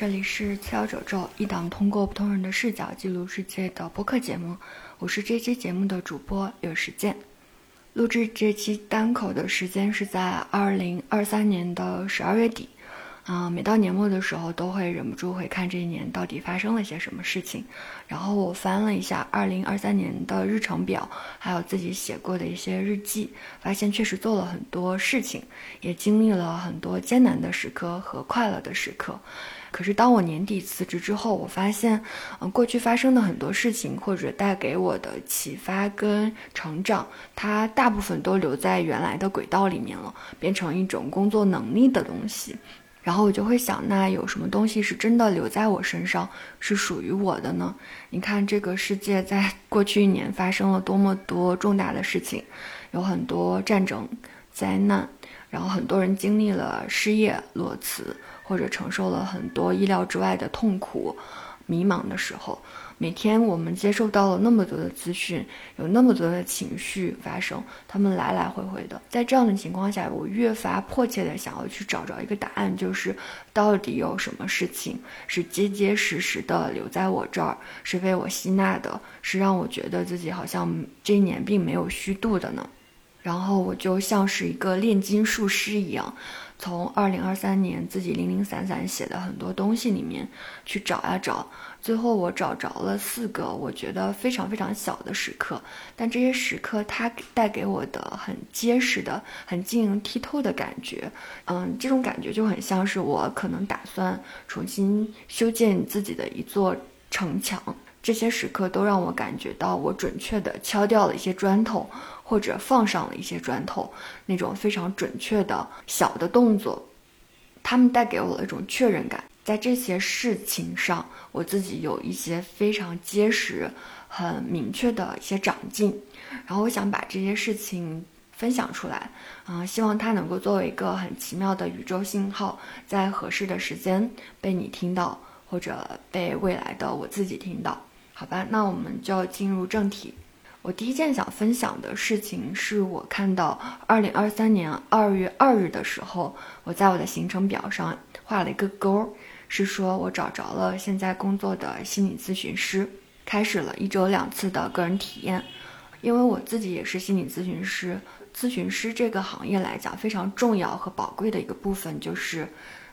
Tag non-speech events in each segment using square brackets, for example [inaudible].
这里是次要褶皱，一档通过不同人的视角记录世界的播客节目。我是这期节目的主播有时间。录制这期单口的时间是在二零二三年的十二月底。啊、每到年末的时候，都会忍不住会看这一年到底发生了些什么事情。然后我翻了一下二零二三年的日程表，还有自己写过的一些日记，发现确实做了很多事情，也经历了很多艰难的时刻和快乐的时刻。可是当我年底辞职之后，我发现，嗯、过去发生的很多事情，或者带给我的启发跟成长，它大部分都留在原来的轨道里面了，变成一种工作能力的东西。然后我就会想，那有什么东西是真的留在我身上，是属于我的呢？你看，这个世界在 [laughs] 过去一年发生了多么多重大的事情，有很多战争、灾难，然后很多人经历了失业、裸辞，或者承受了很多意料之外的痛苦、迷茫的时候。每天我们接受到了那么多的资讯，有那么多的情绪发生，他们来来回回的。在这样的情况下，我越发迫切的想要去找着一个答案，就是到底有什么事情是结结实实的留在我这儿，是被我吸纳的，是让我觉得自己好像这一年并没有虚度的呢？然后我就像是一个炼金术师一样，从二零二三年自己零零散散写的很多东西里面去找呀找，最后我找着了四个我觉得非常非常小的时刻，但这些时刻它带给我的很结实的、很晶莹剔透的感觉，嗯，这种感觉就很像是我可能打算重新修建自己的一座城墙。这些时刻都让我感觉到，我准确地敲掉了一些砖头，或者放上了一些砖头，那种非常准确的小的动作，他们带给我了一种确认感。在这些事情上，我自己有一些非常结实、很明确的一些长进。然后我想把这些事情分享出来，啊、希望它能够作为一个很奇妙的宇宙信号，在合适的时间被你听到，或者被未来的我自己听到。好吧，那我们就进入正题。我第一件想分享的事情是我看到二零二三年二月二日的时候，我在我的行程表上画了一个勾，是说我找着了现在工作的心理咨询师，开始了一周两次的个人体验。因为我自己也是心理咨询师，咨询师这个行业来讲非常重要和宝贵的一个部分就是。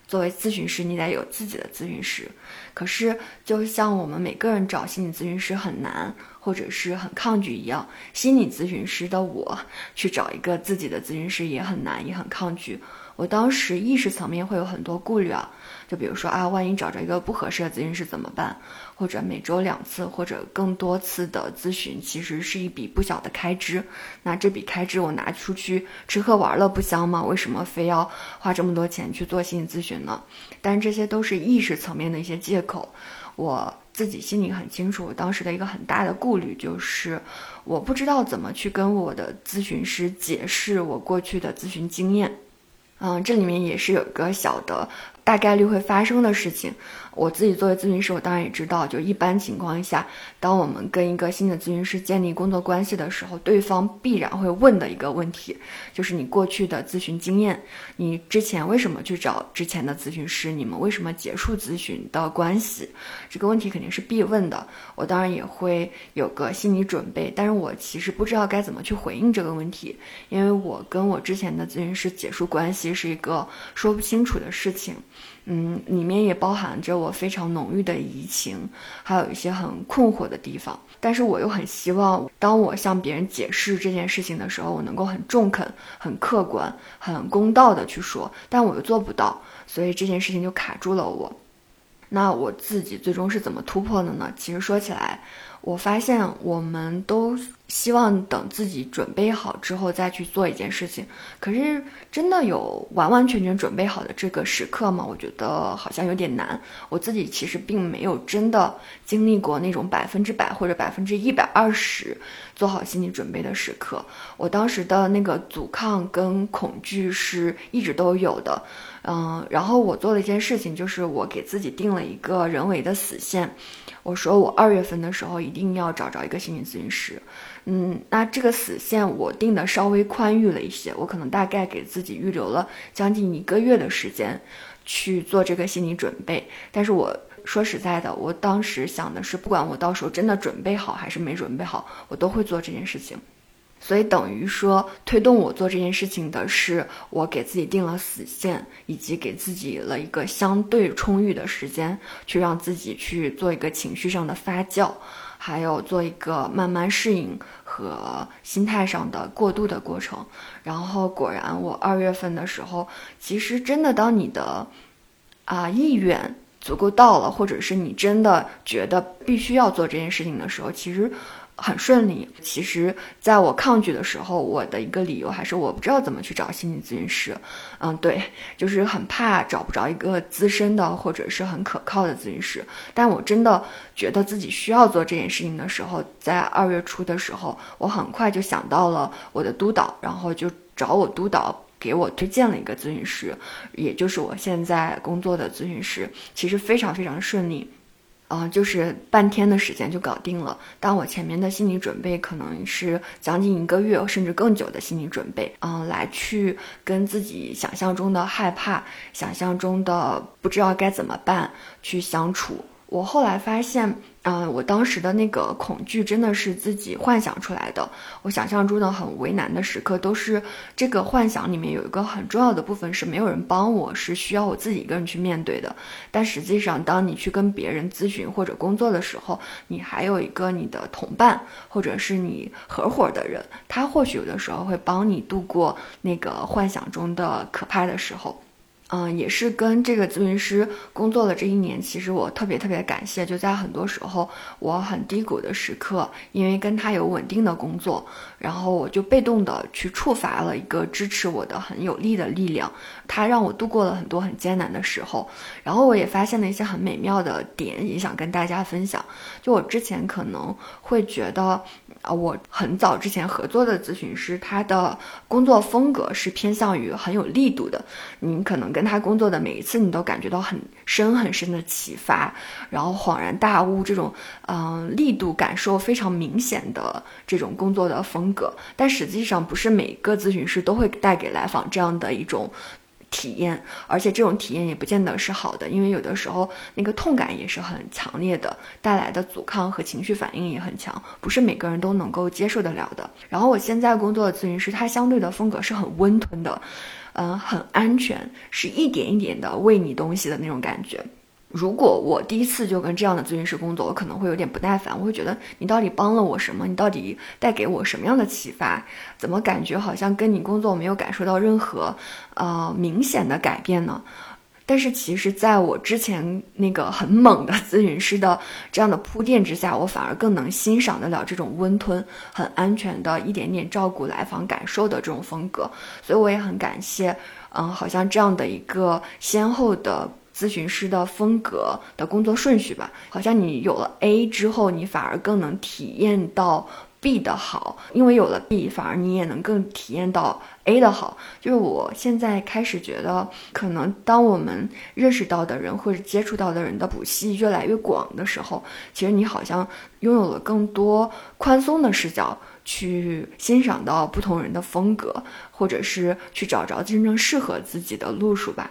作为咨询师，你得有自己的咨询师。可是，就像我们每个人找心理咨询师很难，或者是很抗拒一样，心理咨询师的我去找一个自己的咨询师也很难，也很抗拒。我当时意识层面会有很多顾虑啊，就比如说啊，万一找着一个不合适的咨询师怎么办？或者每周两次或者更多次的咨询，其实是一笔不小的开支。那这笔开支我拿出去吃喝玩乐不香吗？为什么非要花这么多钱去做心理咨询呢？但是这些都是意识层面的一些借口。我自己心里很清楚，我当时的一个很大的顾虑就是，我不知道怎么去跟我的咨询师解释我过去的咨询经验。嗯，这里面也是有一个小的大概率会发生的事情。我自己作为咨询师，我当然也知道，就一般情况下，当我们跟一个新的咨询师建立工作关系的时候，对方必然会问的一个问题，就是你过去的咨询经验，你之前为什么去找之前的咨询师，你们为什么结束咨询的关系，这个问题肯定是必问的。我当然也会有个心理准备，但是我其实不知道该怎么去回应这个问题，因为我跟我之前的咨询师结束关系是一个说不清楚的事情。嗯，里面也包含着我非常浓郁的移情，还有一些很困惑的地方。但是我又很希望，当我向别人解释这件事情的时候，我能够很中肯、很客观、很公道的去说，但我又做不到，所以这件事情就卡住了我。那我自己最终是怎么突破的呢？其实说起来，我发现我们都希望等自己准备好之后再去做一件事情，可是真的有完完全全准备好的这个时刻吗？我觉得好像有点难。我自己其实并没有真的经历过那种百分之百或者百分之一百二十做好心理准备的时刻。我当时的那个阻抗跟恐惧是一直都有的，嗯，然后我做了一件事情，就是我给自己定了一个人为的死线。我说我二月份的时候一定要找着一个心理咨询师，嗯，那这个死线我定的稍微宽裕了一些，我可能大概给自己预留了将近一个月的时间去做这个心理准备。但是我说实在的，我当时想的是，不管我到时候真的准备好还是没准备好，我都会做这件事情。所以等于说，推动我做这件事情的是我给自己定了死线，以及给自己了一个相对充裕的时间，去让自己去做一个情绪上的发酵，还有做一个慢慢适应和心态上的过渡的过程。然后果然，我二月份的时候，其实真的当你的啊意愿足够到了，或者是你真的觉得必须要做这件事情的时候，其实。很顺利。其实，在我抗拒的时候，我的一个理由还是我不知道怎么去找心理咨询师。嗯，对，就是很怕找不着一个资深的或者是很可靠的咨询师。但我真的觉得自己需要做这件事情的时候，在二月初的时候，我很快就想到了我的督导，然后就找我督导给我推荐了一个咨询师，也就是我现在工作的咨询师。其实非常非常顺利。嗯，就是半天的时间就搞定了。但我前面的心理准备可能是将近一个月甚至更久的心理准备，嗯，来去跟自己想象中的害怕、想象中的不知道该怎么办去相处。我后来发现。嗯，我当时的那个恐惧真的是自己幻想出来的。我想象中的很为难的时刻，都是这个幻想里面有一个很重要的部分是没有人帮我，是需要我自己一个人去面对的。但实际上，当你去跟别人咨询或者工作的时候，你还有一个你的同伴或者是你合伙的人，他或许有的时候会帮你度过那个幻想中的可怕的时候。嗯，也是跟这个咨询师工作了这一年，其实我特别特别感谢，就在很多时候我很低谷的时刻，因为跟他有稳定的工作，然后我就被动的去触发了一个支持我的很有力的力量，它让我度过了很多很艰难的时候，然后我也发现了一些很美妙的点，也想跟大家分享。就我之前可能会觉得。啊，我很早之前合作的咨询师，他的工作风格是偏向于很有力度的。你可能跟他工作的每一次，你都感觉到很深很深的启发，然后恍然大悟这种，嗯，力度感受非常明显的这种工作的风风格。但实际上，不是每个咨询师都会带给来访这样的一种。体验，而且这种体验也不见得是好的，因为有的时候那个痛感也是很强烈的，带来的阻抗和情绪反应也很强，不是每个人都能够接受得了的。然后我现在工作的咨询师，他相对的风格是很温吞的，嗯，很安全，是一点一点的喂你东西的那种感觉。如果我第一次就跟这样的咨询师工作，我可能会有点不耐烦，我会觉得你到底帮了我什么？你到底带给我什么样的启发？怎么感觉好像跟你工作没有感受到任何呃明显的改变呢？但是其实，在我之前那个很猛的咨询师的这样的铺垫之下，我反而更能欣赏得了这种温吞、很安全的一点点照顾来访感受的这种风格。所以我也很感谢，嗯，好像这样的一个先后的。咨询师的风格的工作顺序吧，好像你有了 A 之后，你反而更能体验到 B 的好，因为有了 B，反而你也能更体验到 A 的好。就是我现在开始觉得，可能当我们认识到的人或者接触到的人的谱系越来越广的时候，其实你好像拥有了更多宽松的视角，去欣赏到不同人的风格，或者是去找着真正适合自己的路数吧。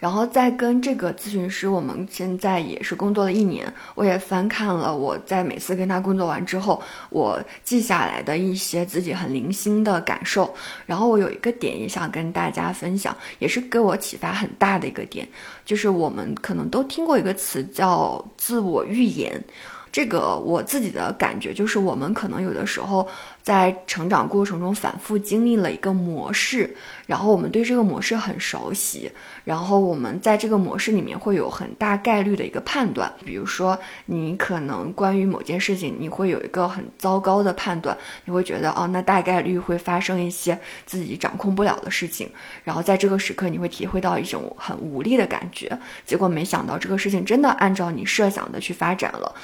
然后再跟这个咨询师，我们现在也是工作了一年，我也翻看了我在每次跟他工作完之后，我记下来的一些自己很零星的感受。然后我有一个点也想跟大家分享，也是给我启发很大的一个点，就是我们可能都听过一个词叫自我预言。这个我自己的感觉就是，我们可能有的时候在成长过程中反复经历了一个模式，然后我们对这个模式很熟悉，然后我们在这个模式里面会有很大概率的一个判断。比如说，你可能关于某件事情，你会有一个很糟糕的判断，你会觉得哦，那大概率会发生一些自己掌控不了的事情，然后在这个时刻你会体会到一种很无力的感觉。结果没想到这个事情真的按照你设想的去发展了。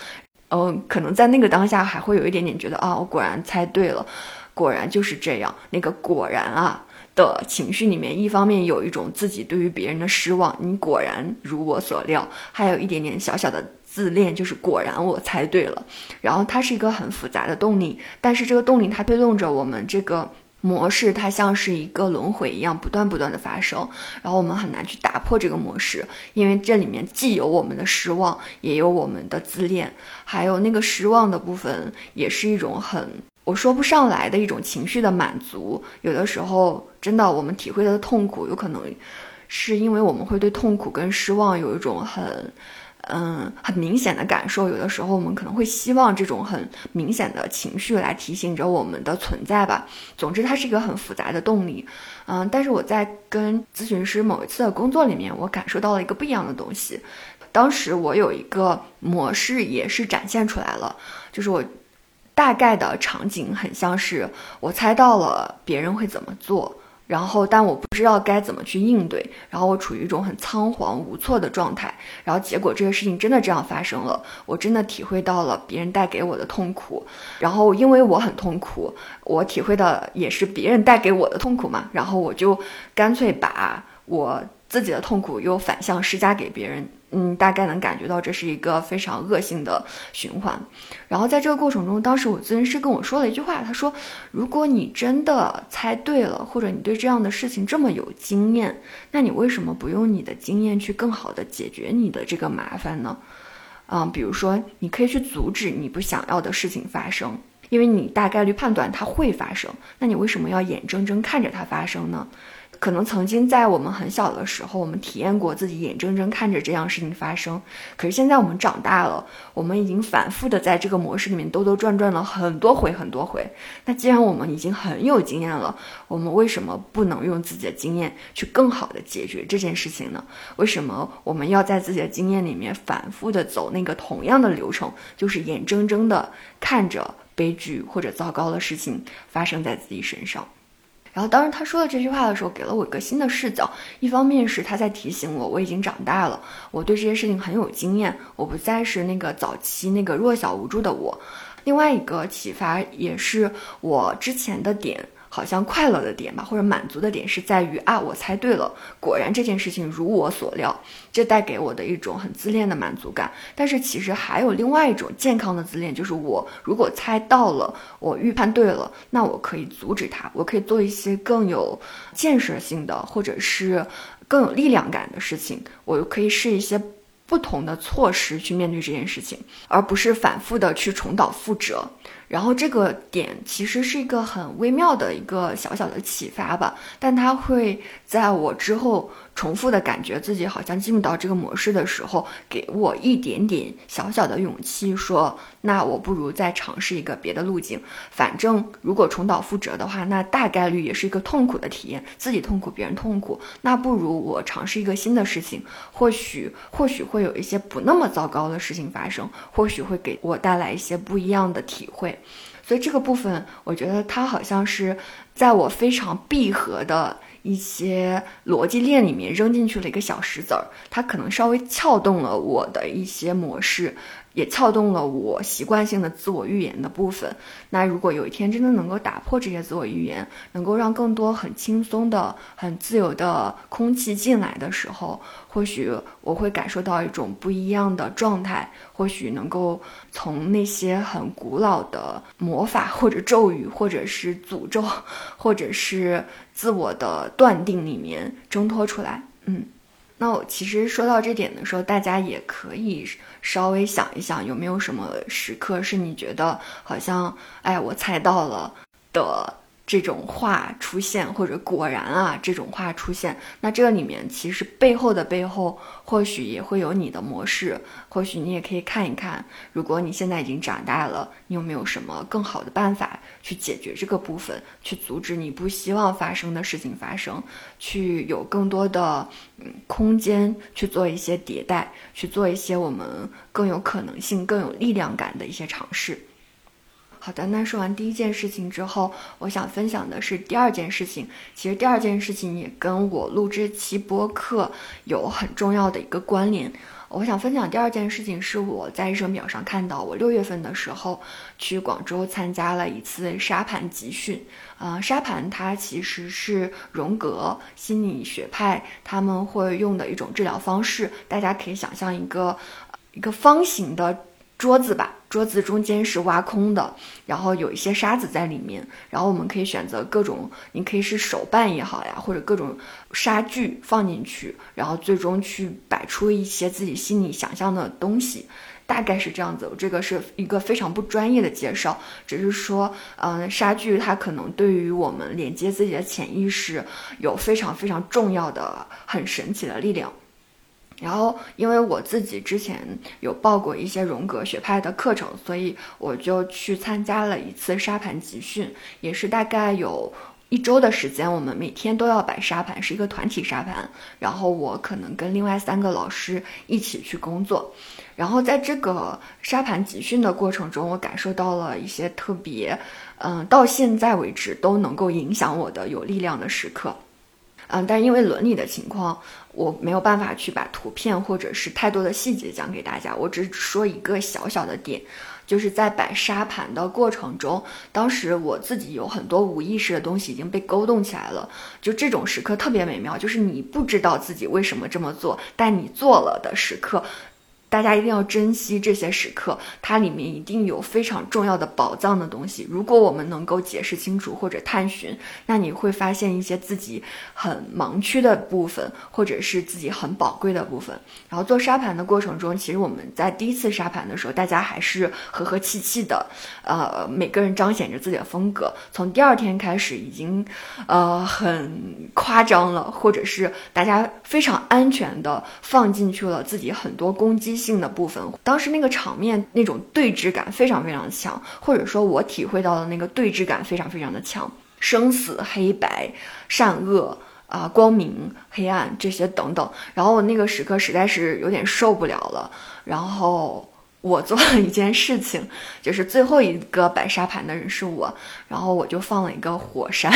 嗯，可能在那个当下还会有一点点觉得啊，我果然猜对了，果然就是这样。那个果然啊的情绪里面，一方面有一种自己对于别人的失望，你果然如我所料，还有一点点小小的自恋，就是果然我猜对了。然后它是一个很复杂的动力，但是这个动力它推动着我们这个。模式它像是一个轮回一样，不断不断的发生，然后我们很难去打破这个模式，因为这里面既有我们的失望，也有我们的自恋，还有那个失望的部分，也是一种很我说不上来的一种情绪的满足。有的时候，真的我们体会的痛苦，有可能是因为我们会对痛苦跟失望有一种很。嗯，很明显的感受，有的时候我们可能会希望这种很明显的情绪来提醒着我们的存在吧。总之，它是一个很复杂的动力。嗯，但是我在跟咨询师某一次的工作里面，我感受到了一个不一样的东西。当时我有一个模式也是展现出来了，就是我大概的场景很像是我猜到了别人会怎么做。然后，但我不知道该怎么去应对，然后我处于一种很仓皇无措的状态，然后结果这个事情真的这样发生了，我真的体会到了别人带给我的痛苦，然后因为我很痛苦，我体会到也是别人带给我的痛苦嘛，然后我就干脆把我自己的痛苦又反向施加给别人。嗯，大概能感觉到这是一个非常恶性的循环。然后在这个过程中，当时我咨询师跟我说了一句话，他说：“如果你真的猜对了，或者你对这样的事情这么有经验，那你为什么不用你的经验去更好的解决你的这个麻烦呢？嗯，比如说，你可以去阻止你不想要的事情发生，因为你大概率判断它会发生，那你为什么要眼睁睁看着它发生呢？”可能曾经在我们很小的时候，我们体验过自己眼睁睁看着这样事情发生。可是现在我们长大了，我们已经反复的在这个模式里面兜兜转转了很多回很多回。那既然我们已经很有经验了，我们为什么不能用自己的经验去更好的解决这件事情呢？为什么我们要在自己的经验里面反复的走那个同样的流程，就是眼睁睁的看着悲剧或者糟糕的事情发生在自己身上？然后，当时他说的这句话的时候，给了我一个新的视角。一方面是他在提醒我，我已经长大了，我对这些事情很有经验，我不再是那个早期那个弱小无助的我。另外一个启发也是我之前的点。好像快乐的点吧，或者满足的点是在于啊，我猜对了，果然这件事情如我所料，这带给我的一种很自恋的满足感。但是其实还有另外一种健康的自恋，就是我如果猜到了，我预判对了，那我可以阻止它，我可以做一些更有建设性的，或者是更有力量感的事情，我可以试一些不同的措施去面对这件事情，而不是反复的去重蹈覆辙。然后这个点其实是一个很微妙的一个小小的启发吧，但它会在我之后。重复的感觉，自己好像进入到这个模式的时候，给我一点点小小的勇气，说那我不如再尝试一个别的路径。反正如果重蹈覆辙的话，那大概率也是一个痛苦的体验，自己痛苦，别人痛苦。那不如我尝试一个新的事情，或许或许会有一些不那么糟糕的事情发生，或许会给我带来一些不一样的体会。所以这个部分，我觉得它好像是在我非常闭合的。一些逻辑链里面扔进去了一个小石子儿，它可能稍微撬动了我的一些模式。也撬动了我习惯性的自我预言的部分。那如果有一天真的能够打破这些自我预言，能够让更多很轻松的、很自由的空气进来的时候，或许我会感受到一种不一样的状态。或许能够从那些很古老的魔法或者咒语，或者是诅咒，或者是自我的断定里面挣脱出来。嗯。那我其实说到这点的时候，大家也可以稍微想一想，有没有什么时刻是你觉得好像，哎，我猜到了的这种话出现，或者果然啊这种话出现，那这个里面其实背后的背后，或许也会有你的模式，或许你也可以看一看，如果你现在已经长大了，你有没有什么更好的办法去解决这个部分，去阻止你不希望发生的事情发生，去有更多的嗯空间去做一些迭代，去做一些我们更有可能性、更有力量感的一些尝试。好的，那说完第一件事情之后，我想分享的是第二件事情。其实第二件事情也跟我录制期播客有很重要的一个关联。我想分享第二件事情是我在日程表上看到，我六月份的时候去广州参加了一次沙盘集训。呃，沙盘它其实是荣格心理学派他们会用的一种治疗方式。大家可以想象一个一个方形的。桌子吧，桌子中间是挖空的，然后有一些沙子在里面，然后我们可以选择各种，你可以是手办也好呀，或者各种沙具放进去，然后最终去摆出一些自己心里想象的东西，大概是这样子。这个是一个非常不专业的介绍，只是说，嗯，沙具它可能对于我们连接自己的潜意识有非常非常重要的、很神奇的力量。然后，因为我自己之前有报过一些荣格学派的课程，所以我就去参加了一次沙盘集训，也是大概有一周的时间。我们每天都要摆沙盘，是一个团体沙盘。然后我可能跟另外三个老师一起去工作。然后在这个沙盘集训的过程中，我感受到了一些特别，嗯，到现在为止都能够影响我的有力量的时刻。嗯，但因为伦理的情况。我没有办法去把图片或者是太多的细节讲给大家，我只说一个小小的点，就是在摆沙盘的过程中，当时我自己有很多无意识的东西已经被勾动起来了，就这种时刻特别美妙，就是你不知道自己为什么这么做，但你做了的时刻。大家一定要珍惜这些时刻，它里面一定有非常重要的宝藏的东西。如果我们能够解释清楚或者探寻，那你会发现一些自己很盲区的部分，或者是自己很宝贵的部分。然后做沙盘的过程中，其实我们在第一次沙盘的时候，大家还是和和气气的，呃，每个人彰显着自己的风格。从第二天开始，已经呃很夸张了，或者是大家非常安全的放进去了自己很多攻击性。性的部分，当时那个场面那种对峙感非常非常强，或者说我体会到的那个对峙感非常非常的强，生死黑白、善恶啊、光明黑暗这些等等。然后我那个时刻实在是有点受不了了，然后我做了一件事情，就是最后一个摆沙盘的人是我，然后我就放了一个火山。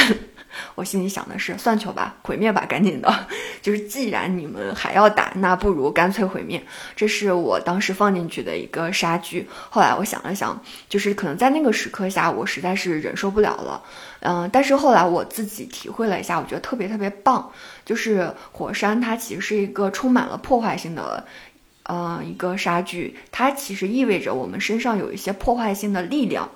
我心里想的是，算球吧，毁灭吧，赶紧的。[laughs] 就是既然你们还要打，那不如干脆毁灭。这是我当时放进去的一个杀具。后来我想了想，就是可能在那个时刻下，我实在是忍受不了了。嗯，但是后来我自己体会了一下，我觉得特别特别棒。就是火山，它其实是一个充满了破坏性的，呃，一个杀具。它其实意味着我们身上有一些破坏性的力量。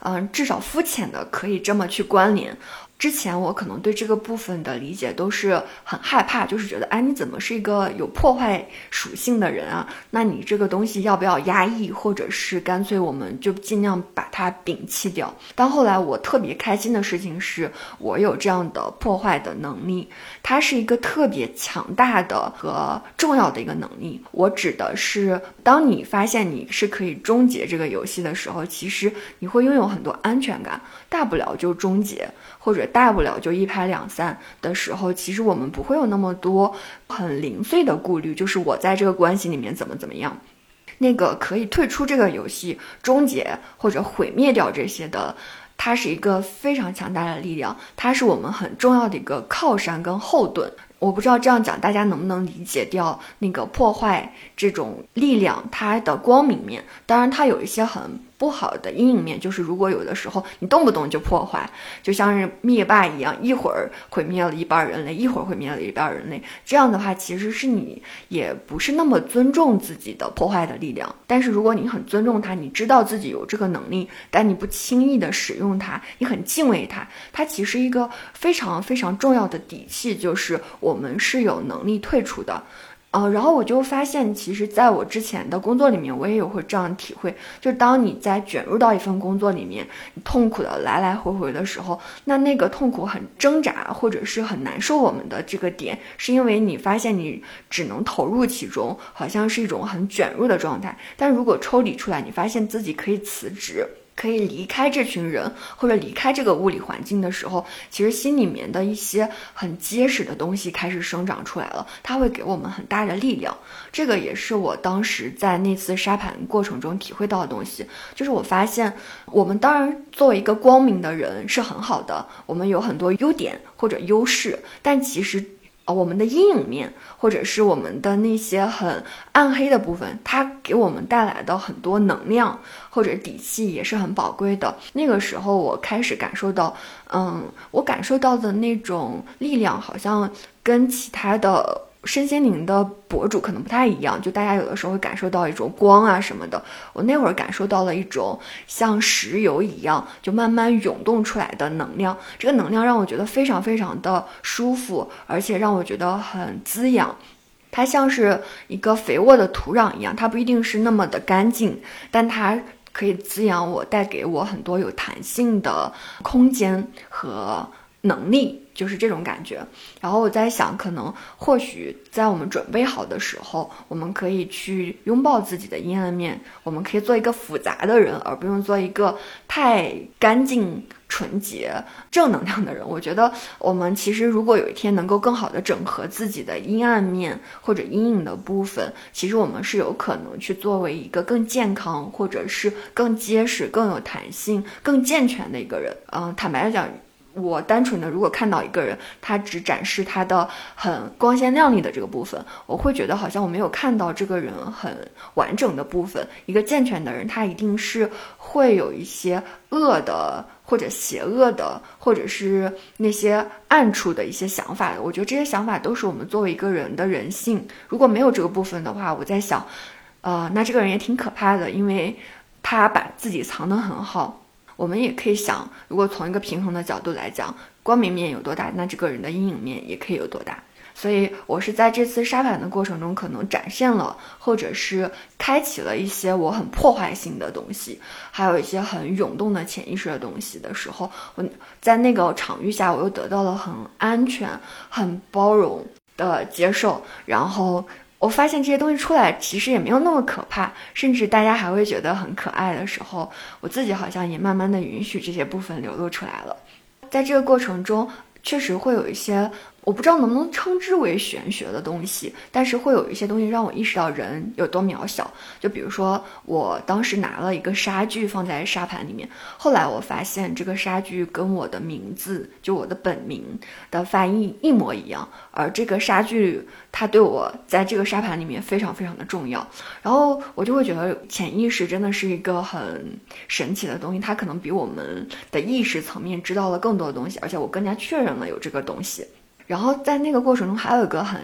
嗯，至少肤浅的可以这么去关联。之前我可能对这个部分的理解都是很害怕，就是觉得，哎，你怎么是一个有破坏属性的人啊？那你这个东西要不要压抑，或者是干脆我们就尽量把它摒弃掉？但后来我特别开心的事情是，我有这样的破坏的能力，它是一个特别强大的和重要的一个能力。我指的是，当你发现你是可以终结这个游戏的时候，其实你会拥有很多安全感，大不了就终结。或者大不了就一拍两散的时候，其实我们不会有那么多很零碎的顾虑，就是我在这个关系里面怎么怎么样，那个可以退出这个游戏、终结或者毁灭掉这些的，它是一个非常强大的力量，它是我们很重要的一个靠山跟后盾。我不知道这样讲大家能不能理解掉那个破坏这种力量它的光明面，当然它有一些很。不好的阴影面就是，如果有的时候你动不动就破坏，就像是灭霸一样，一会儿毁灭了一半人类，一会儿毁灭了一半人类，这样的话其实是你也不是那么尊重自己的破坏的力量。但是如果你很尊重它，你知道自己有这个能力，但你不轻易的使用它，你很敬畏它，它其实一个非常非常重要的底气，就是我们是有能力退出的。呃，然后我就发现，其实在我之前的工作里面，我也有会这样体会，就当你在卷入到一份工作里面，痛苦的来来回回的时候，那那个痛苦很挣扎或者是很难受，我们的这个点，是因为你发现你只能投入其中，好像是一种很卷入的状态。但如果抽离出来，你发现自己可以辞职。可以离开这群人，或者离开这个物理环境的时候，其实心里面的一些很结实的东西开始生长出来了。它会给我们很大的力量。这个也是我当时在那次沙盘过程中体会到的东西。就是我发现，我们当然作为一个光明的人是很好的，我们有很多优点或者优势，但其实。我们的阴影面，或者是我们的那些很暗黑的部分，它给我们带来的很多能量或者底气也是很宝贵的。那个时候，我开始感受到，嗯，我感受到的那种力量，好像跟其他的。身心灵的博主可能不太一样，就大家有的时候会感受到一种光啊什么的。我那会儿感受到了一种像石油一样，就慢慢涌动出来的能量。这个能量让我觉得非常非常的舒服，而且让我觉得很滋养。它像是一个肥沃的土壤一样，它不一定是那么的干净，但它可以滋养我，带给我很多有弹性的空间和能力。就是这种感觉，然后我在想，可能或许在我们准备好的时候，我们可以去拥抱自己的阴暗面，我们可以做一个复杂的人，而不用做一个太干净、纯洁、正能量的人。我觉得，我们其实如果有一天能够更好的整合自己的阴暗面或者阴影的部分，其实我们是有可能去作为一个更健康，或者是更结实、更有弹性、更健全的一个人。嗯，坦白来讲。我单纯的如果看到一个人，他只展示他的很光鲜亮丽的这个部分，我会觉得好像我没有看到这个人很完整的部分。一个健全的人，他一定是会有一些恶的或者邪恶的，或者是那些暗处的一些想法的。我觉得这些想法都是我们作为一个人的人性。如果没有这个部分的话，我在想，呃，那这个人也挺可怕的，因为他把自己藏得很好。我们也可以想，如果从一个平衡的角度来讲，光明面有多大，那这个人的阴影面也可以有多大。所以，我是在这次沙盘的过程中，可能展现了，或者是开启了一些我很破坏性的东西，还有一些很涌动的潜意识的东西的时候，我在那个场域下，我又得到了很安全、很包容的接受，然后。我发现这些东西出来其实也没有那么可怕，甚至大家还会觉得很可爱的时候，我自己好像也慢慢的允许这些部分流露出来了。在这个过程中，确实会有一些。我不知道能不能称之为玄学的东西，但是会有一些东西让我意识到人有多渺小。就比如说，我当时拿了一个沙具放在沙盘里面，后来我发现这个沙具跟我的名字，就我的本名的翻译一模一样。而这个沙具，它对我在这个沙盘里面非常非常的重要。然后我就会觉得潜意识真的是一个很神奇的东西，它可能比我们的意识层面知道了更多的东西，而且我更加确认了有这个东西。然后在那个过程中，还有一个很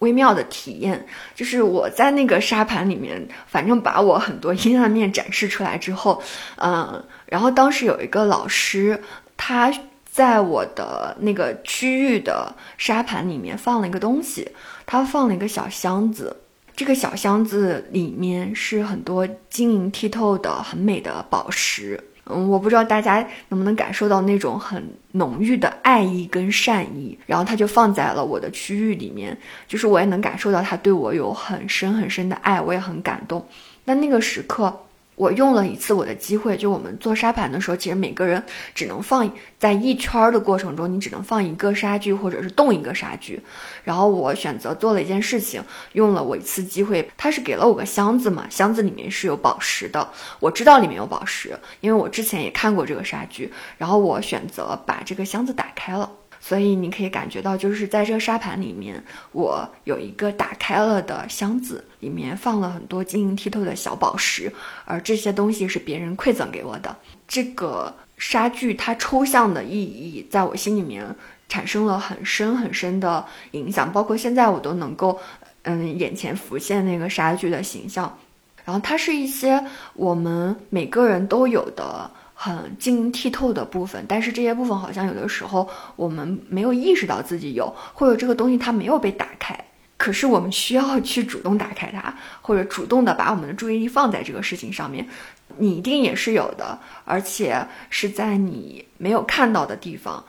微妙的体验，就是我在那个沙盘里面，反正把我很多阴暗面展示出来之后，嗯，然后当时有一个老师，他在我的那个区域的沙盘里面放了一个东西，他放了一个小箱子，这个小箱子里面是很多晶莹剔透的很美的宝石。嗯，我不知道大家能不能感受到那种很浓郁的爱意跟善意，然后他就放在了我的区域里面，就是我也能感受到他对我有很深很深的爱，我也很感动。那那个时刻。我用了一次我的机会，就我们做沙盘的时候，其实每个人只能放在一圈的过程中，你只能放一个沙具或者是动一个沙具。然后我选择做了一件事情，用了我一次机会，他是给了我个箱子嘛，箱子里面是有宝石的，我知道里面有宝石，因为我之前也看过这个沙具。然后我选择把这个箱子打开了。所以你可以感觉到，就是在这个沙盘里面，我有一个打开了的箱子，里面放了很多晶莹剔透的小宝石，而这些东西是别人馈赠给我的。这个沙具它抽象的意义，在我心里面产生了很深很深的影响，包括现在我都能够，嗯，眼前浮现那个沙具的形象。然后它是一些我们每个人都有的。很晶莹剔透的部分，但是这些部分好像有的时候我们没有意识到自己有，或者这个东西它没有被打开。可是我们需要去主动打开它，或者主动的把我们的注意力放在这个事情上面。你一定也是有的，而且是在你没有看到的地方。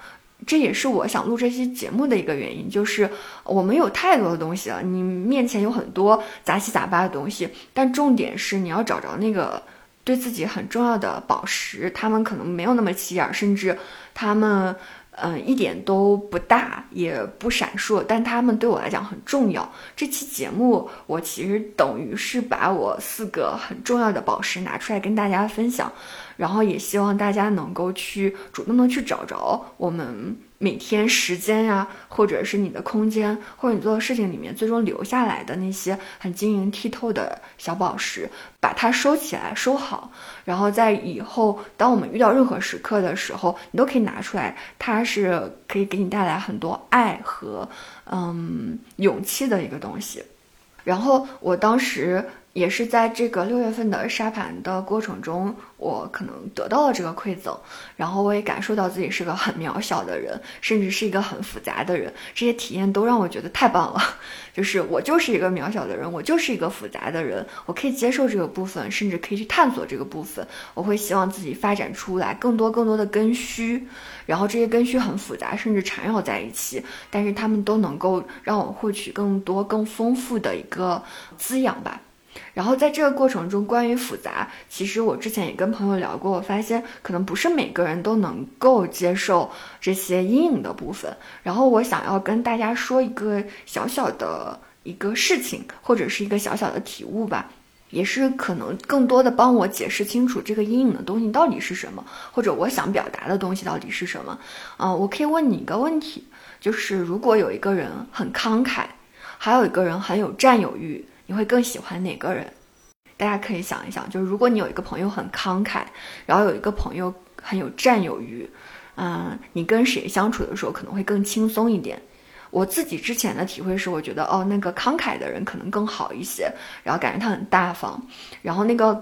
这也是我想录这期节目的一个原因，就是我们有太多的东西了，你面前有很多杂七杂八的东西，但重点是你要找着那个对自己很重要的宝石，他们可能没有那么起眼，甚至他们。嗯，一点都不大，也不闪烁，但他们对我来讲很重要。这期节目，我其实等于是把我四个很重要的宝石拿出来跟大家分享，然后也希望大家能够去主动的去找着我们。每天时间呀，或者是你的空间，或者你做的事情里面，最终留下来的那些很晶莹剔透的小宝石，把它收起来，收好，然后在以后，当我们遇到任何时刻的时候，你都可以拿出来，它是可以给你带来很多爱和嗯勇气的一个东西。然后我当时。也是在这个六月份的沙盘的过程中，我可能得到了这个馈赠，然后我也感受到自己是个很渺小的人，甚至是一个很复杂的人。这些体验都让我觉得太棒了，[laughs] 就是我就是一个渺小的人，我就是一个复杂的人，我可以接受这个部分，甚至可以去探索这个部分。我会希望自己发展出来更多更多的根须，然后这些根须很复杂，甚至缠绕在一起，但是它们都能够让我获取更多更丰富的一个滋养吧。然后在这个过程中，关于复杂，其实我之前也跟朋友聊过，我发现可能不是每个人都能够接受这些阴影的部分。然后我想要跟大家说一个小小的一个事情，或者是一个小小的体悟吧，也是可能更多的帮我解释清楚这个阴影的东西到底是什么，或者我想表达的东西到底是什么。嗯，我可以问你一个问题，就是如果有一个人很慷慨，还有一个人很有占有欲。你会更喜欢哪个人？大家可以想一想，就是如果你有一个朋友很慷慨，然后有一个朋友很有占有欲，嗯，你跟谁相处的时候可能会更轻松一点？我自己之前的体会是，我觉得哦，那个慷慨的人可能更好一些，然后感觉他很大方，然后那个。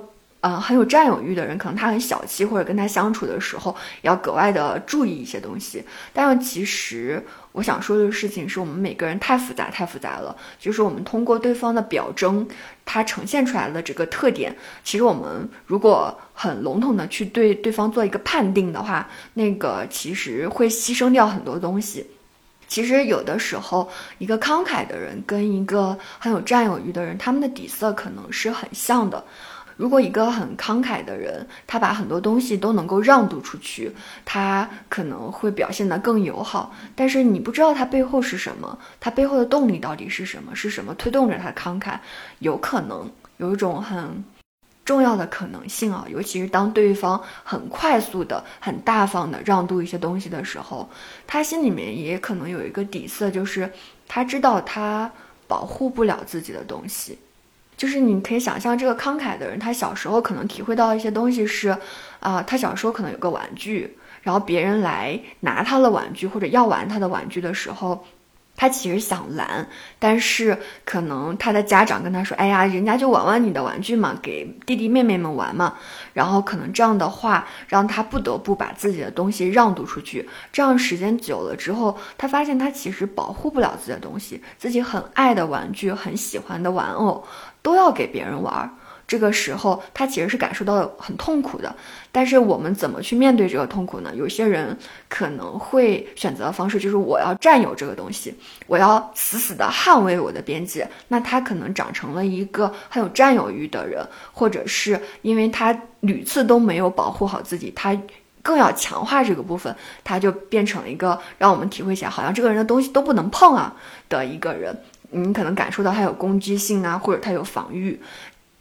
嗯，很有占有欲的人，可能他很小气，或者跟他相处的时候要格外的注意一些东西。但是其实我想说的事情是我们每个人太复杂，太复杂了。就是我们通过对方的表征，它呈现出来的这个特点，其实我们如果很笼统的去对对方做一个判定的话，那个其实会牺牲掉很多东西。其实有的时候，一个慷慨的人跟一个很有占有欲的人，他们的底色可能是很像的。如果一个很慷慨的人，他把很多东西都能够让渡出去，他可能会表现得更友好。但是你不知道他背后是什么，他背后的动力到底是什么？是什么推动着他慷慨？有可能有一种很重要的可能性啊，尤其是当对方很快速的、很大方的让渡一些东西的时候，他心里面也可能有一个底色，就是他知道他保护不了自己的东西。就是你可以想象，这个慷慨的人，他小时候可能体会到一些东西是，啊，他小时候可能有个玩具，然后别人来拿他的玩具或者要玩他的玩具的时候。他其实想拦，但是可能他的家长跟他说：“哎呀，人家就玩玩你的玩具嘛，给弟弟妹妹们玩嘛。”然后可能这样的话，让他不得不把自己的东西让渡出去。这样时间久了之后，他发现他其实保护不了自己的东西，自己很爱的玩具、很喜欢的玩偶，都要给别人玩。这个时候，他其实是感受到很痛苦的。但是我们怎么去面对这个痛苦呢？有些人可能会选择的方式就是我要占有这个东西，我要死死的捍卫我的边界。那他可能长成了一个很有占有欲的人，或者是因为他屡次都没有保护好自己，他更要强化这个部分，他就变成了一个让我们体会起来好像这个人的东西都不能碰啊的一个人。你可能感受到他有攻击性啊，或者他有防御。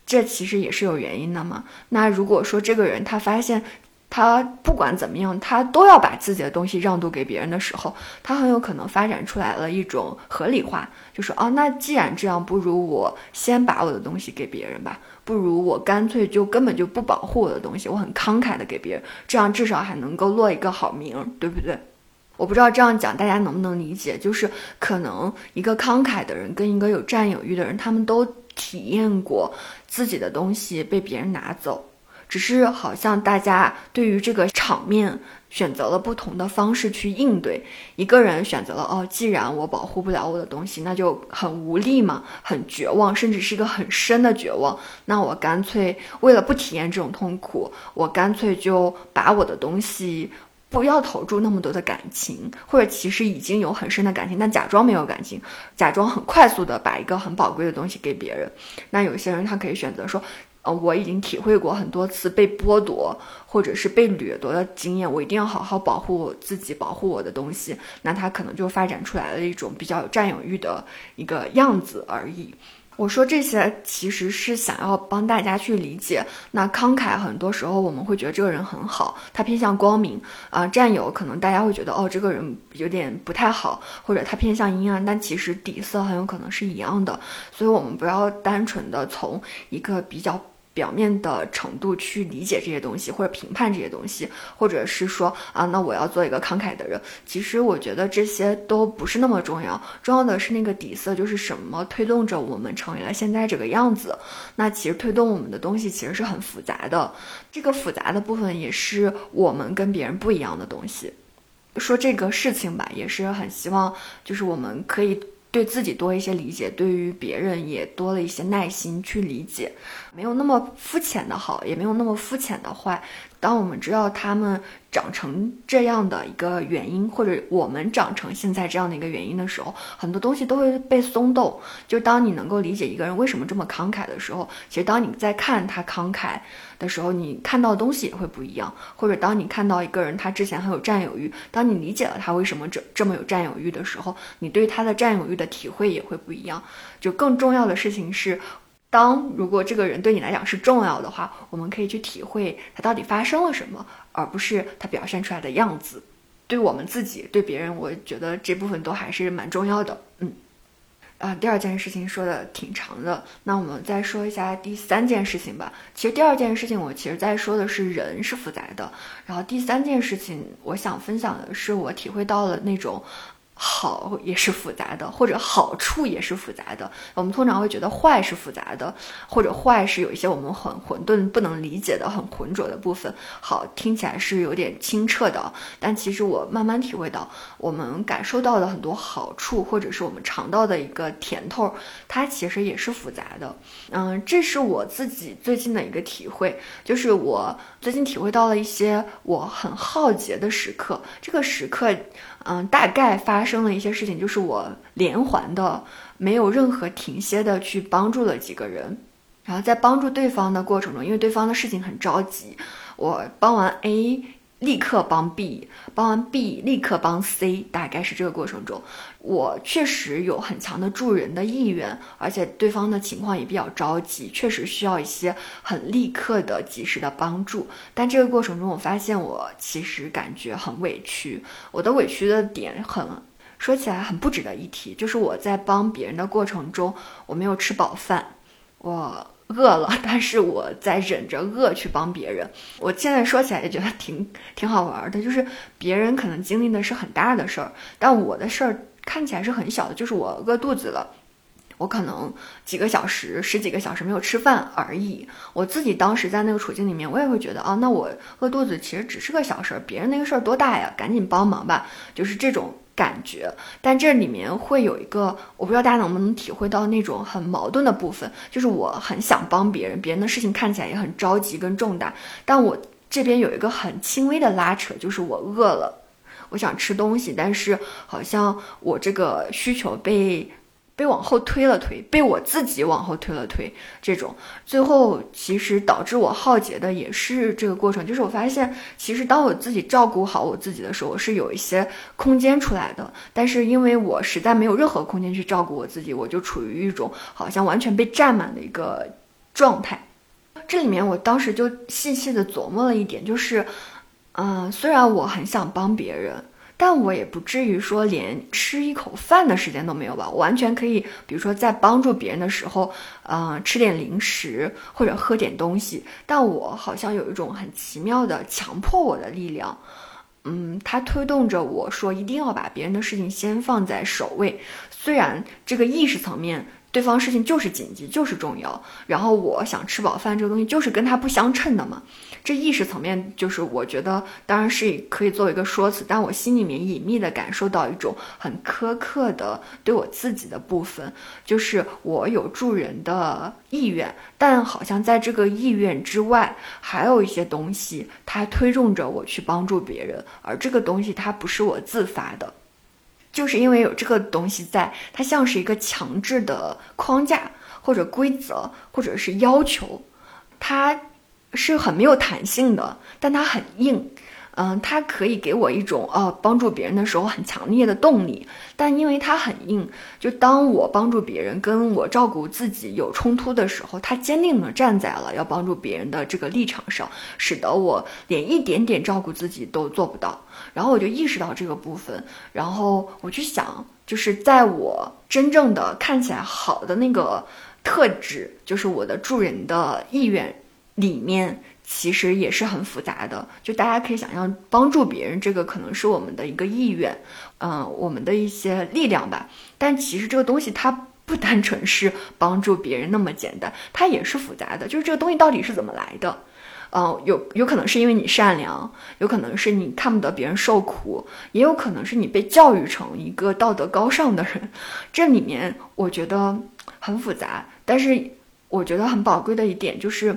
这其实也是有原因的嘛。那如果说这个人他发现他不管怎么样，他都要把自己的东西让渡给别人的时候，他很有可能发展出来了一种合理化，就说哦，那既然这样，不如我先把我的东西给别人吧，不如我干脆就根本就不保护我的东西，我很慷慨的给别人，这样至少还能够落一个好名，对不对？我不知道这样讲大家能不能理解，就是可能一个慷慨的人跟一个有占有欲的人，他们都体验过。自己的东西被别人拿走，只是好像大家对于这个场面选择了不同的方式去应对。一个人选择了哦，既然我保护不了我的东西，那就很无力嘛，很绝望，甚至是一个很深的绝望。那我干脆为了不体验这种痛苦，我干脆就把我的东西。不要投注那么多的感情，或者其实已经有很深的感情，但假装没有感情，假装很快速的把一个很宝贵的东西给别人。那有些人他可以选择说，呃，我已经体会过很多次被剥夺或者是被掠夺的经验，我一定要好好保护自己，保护我的东西。那他可能就发展出来了一种比较有占有欲的一个样子而已。我说这些其实是想要帮大家去理解，那慷慨很多时候我们会觉得这个人很好，他偏向光明啊，占有可能大家会觉得哦这个人有点不太好，或者他偏向阴暗，但其实底色很有可能是一样的，所以我们不要单纯的从一个比较。表面的程度去理解这些东西，或者评判这些东西，或者是说啊，那我要做一个慷慨的人。其实我觉得这些都不是那么重要，重要的是那个底色，就是什么推动着我们成为了现在这个样子。那其实推动我们的东西其实是很复杂的，这个复杂的部分也是我们跟别人不一样的东西。说这个事情吧，也是很希望，就是我们可以。对自己多一些理解，对于别人也多了一些耐心去理解，没有那么肤浅的好，也没有那么肤浅的坏。当我们知道他们长成这样的一个原因，或者我们长成现在这样的一个原因的时候，很多东西都会被松动。就当你能够理解一个人为什么这么慷慨的时候，其实当你在看他慷慨的时候，你看到的东西也会不一样。或者当你看到一个人他之前很有占有欲，当你理解了他为什么这这么有占有欲的时候，你对他的占有欲的体会也会不一样。就更重要的事情是。当如果这个人对你来讲是重要的话，我们可以去体会他到底发生了什么，而不是他表现出来的样子。对我们自己，对别人，我觉得这部分都还是蛮重要的。嗯，啊，第二件事情说的挺长的，那我们再说一下第三件事情吧。其实第二件事情我其实在说的是人是复杂的，然后第三件事情我想分享的是我体会到了那种。好也是复杂的，或者好处也是复杂的。我们通常会觉得坏是复杂的，或者坏是有一些我们很混沌、不能理解的、很浑浊的部分。好听起来是有点清澈的，但其实我慢慢体会到，我们感受到的很多好处，或者是我们尝到的一个甜头，它其实也是复杂的。嗯，这是我自己最近的一个体会，就是我最近体会到了一些我很浩劫的时刻。这个时刻。嗯，大概发生了一些事情，就是我连环的没有任何停歇的去帮助了几个人，然后在帮助对方的过程中，因为对方的事情很着急，我帮完 A。立刻帮 B，帮完 B 立刻帮 C，大概是这个过程中，我确实有很强的助人的意愿，而且对方的情况也比较着急，确实需要一些很立刻的及时的帮助。但这个过程中，我发现我其实感觉很委屈，我的委屈的点很说起来很不值得一提，就是我在帮别人的过程中，我没有吃饱饭，我。饿了，[laughs] 但是我在忍着饿去帮别人。我现在说起来也觉得挺挺好玩的，就是别人可能经历的是很大的事儿，但我的事儿看起来是很小的，就是我饿肚子了，我可能几个小时、十几个小时没有吃饭而已。我自己当时在那个处境里面，我也会觉得啊，那我饿肚子其实只是个小事儿，别人那个事儿多大呀？赶紧帮忙吧，就是这种。感觉，但这里面会有一个，我不知道大家能不能体会到那种很矛盾的部分，就是我很想帮别人，别人的事情看起来也很着急跟重大，但我这边有一个很轻微的拉扯，就是我饿了，我想吃东西，但是好像我这个需求被。被往后推了推，被我自己往后推了推，这种最后其实导致我浩劫的也是这个过程。就是我发现，其实当我自己照顾好我自己的时候，我是有一些空间出来的。但是因为我实在没有任何空间去照顾我自己，我就处于一种好像完全被占满的一个状态。这里面我当时就细细的琢磨了一点，就是，嗯，虽然我很想帮别人。但我也不至于说连吃一口饭的时间都没有吧，我完全可以，比如说在帮助别人的时候，嗯，吃点零食或者喝点东西。但我好像有一种很奇妙的强迫我的力量，嗯，它推动着我说一定要把别人的事情先放在首位。虽然这个意识层面。对方事情就是紧急，就是重要，然后我想吃饱饭这个东西就是跟他不相称的嘛。这意识层面就是我觉得当然是可以作为一个说辞，但我心里面隐秘的感受到一种很苛刻的对我自己的部分，就是我有助人的意愿，但好像在这个意愿之外，还有一些东西它推动着我去帮助别人，而这个东西它不是我自发的。就是因为有这个东西在，它像是一个强制的框架或者规则或者是要求，它是很没有弹性的，但它很硬。嗯，它可以给我一种呃帮助别人的时候很强烈的动力，但因为它很硬，就当我帮助别人跟我照顾自己有冲突的时候，它坚定的站在了要帮助别人的这个立场上，使得我连一点点照顾自己都做不到。然后我就意识到这个部分，然后我去想，就是在我真正的看起来好的那个特质，就是我的助人的意愿里面。其实也是很复杂的，就大家可以想象，帮助别人这个可能是我们的一个意愿，嗯，我们的一些力量吧。但其实这个东西它不单纯是帮助别人那么简单，它也是复杂的。就是这个东西到底是怎么来的？嗯，有有可能是因为你善良，有可能是你看不得别人受苦，也有可能是你被教育成一个道德高尚的人。这里面我觉得很复杂，但是我觉得很宝贵的一点就是。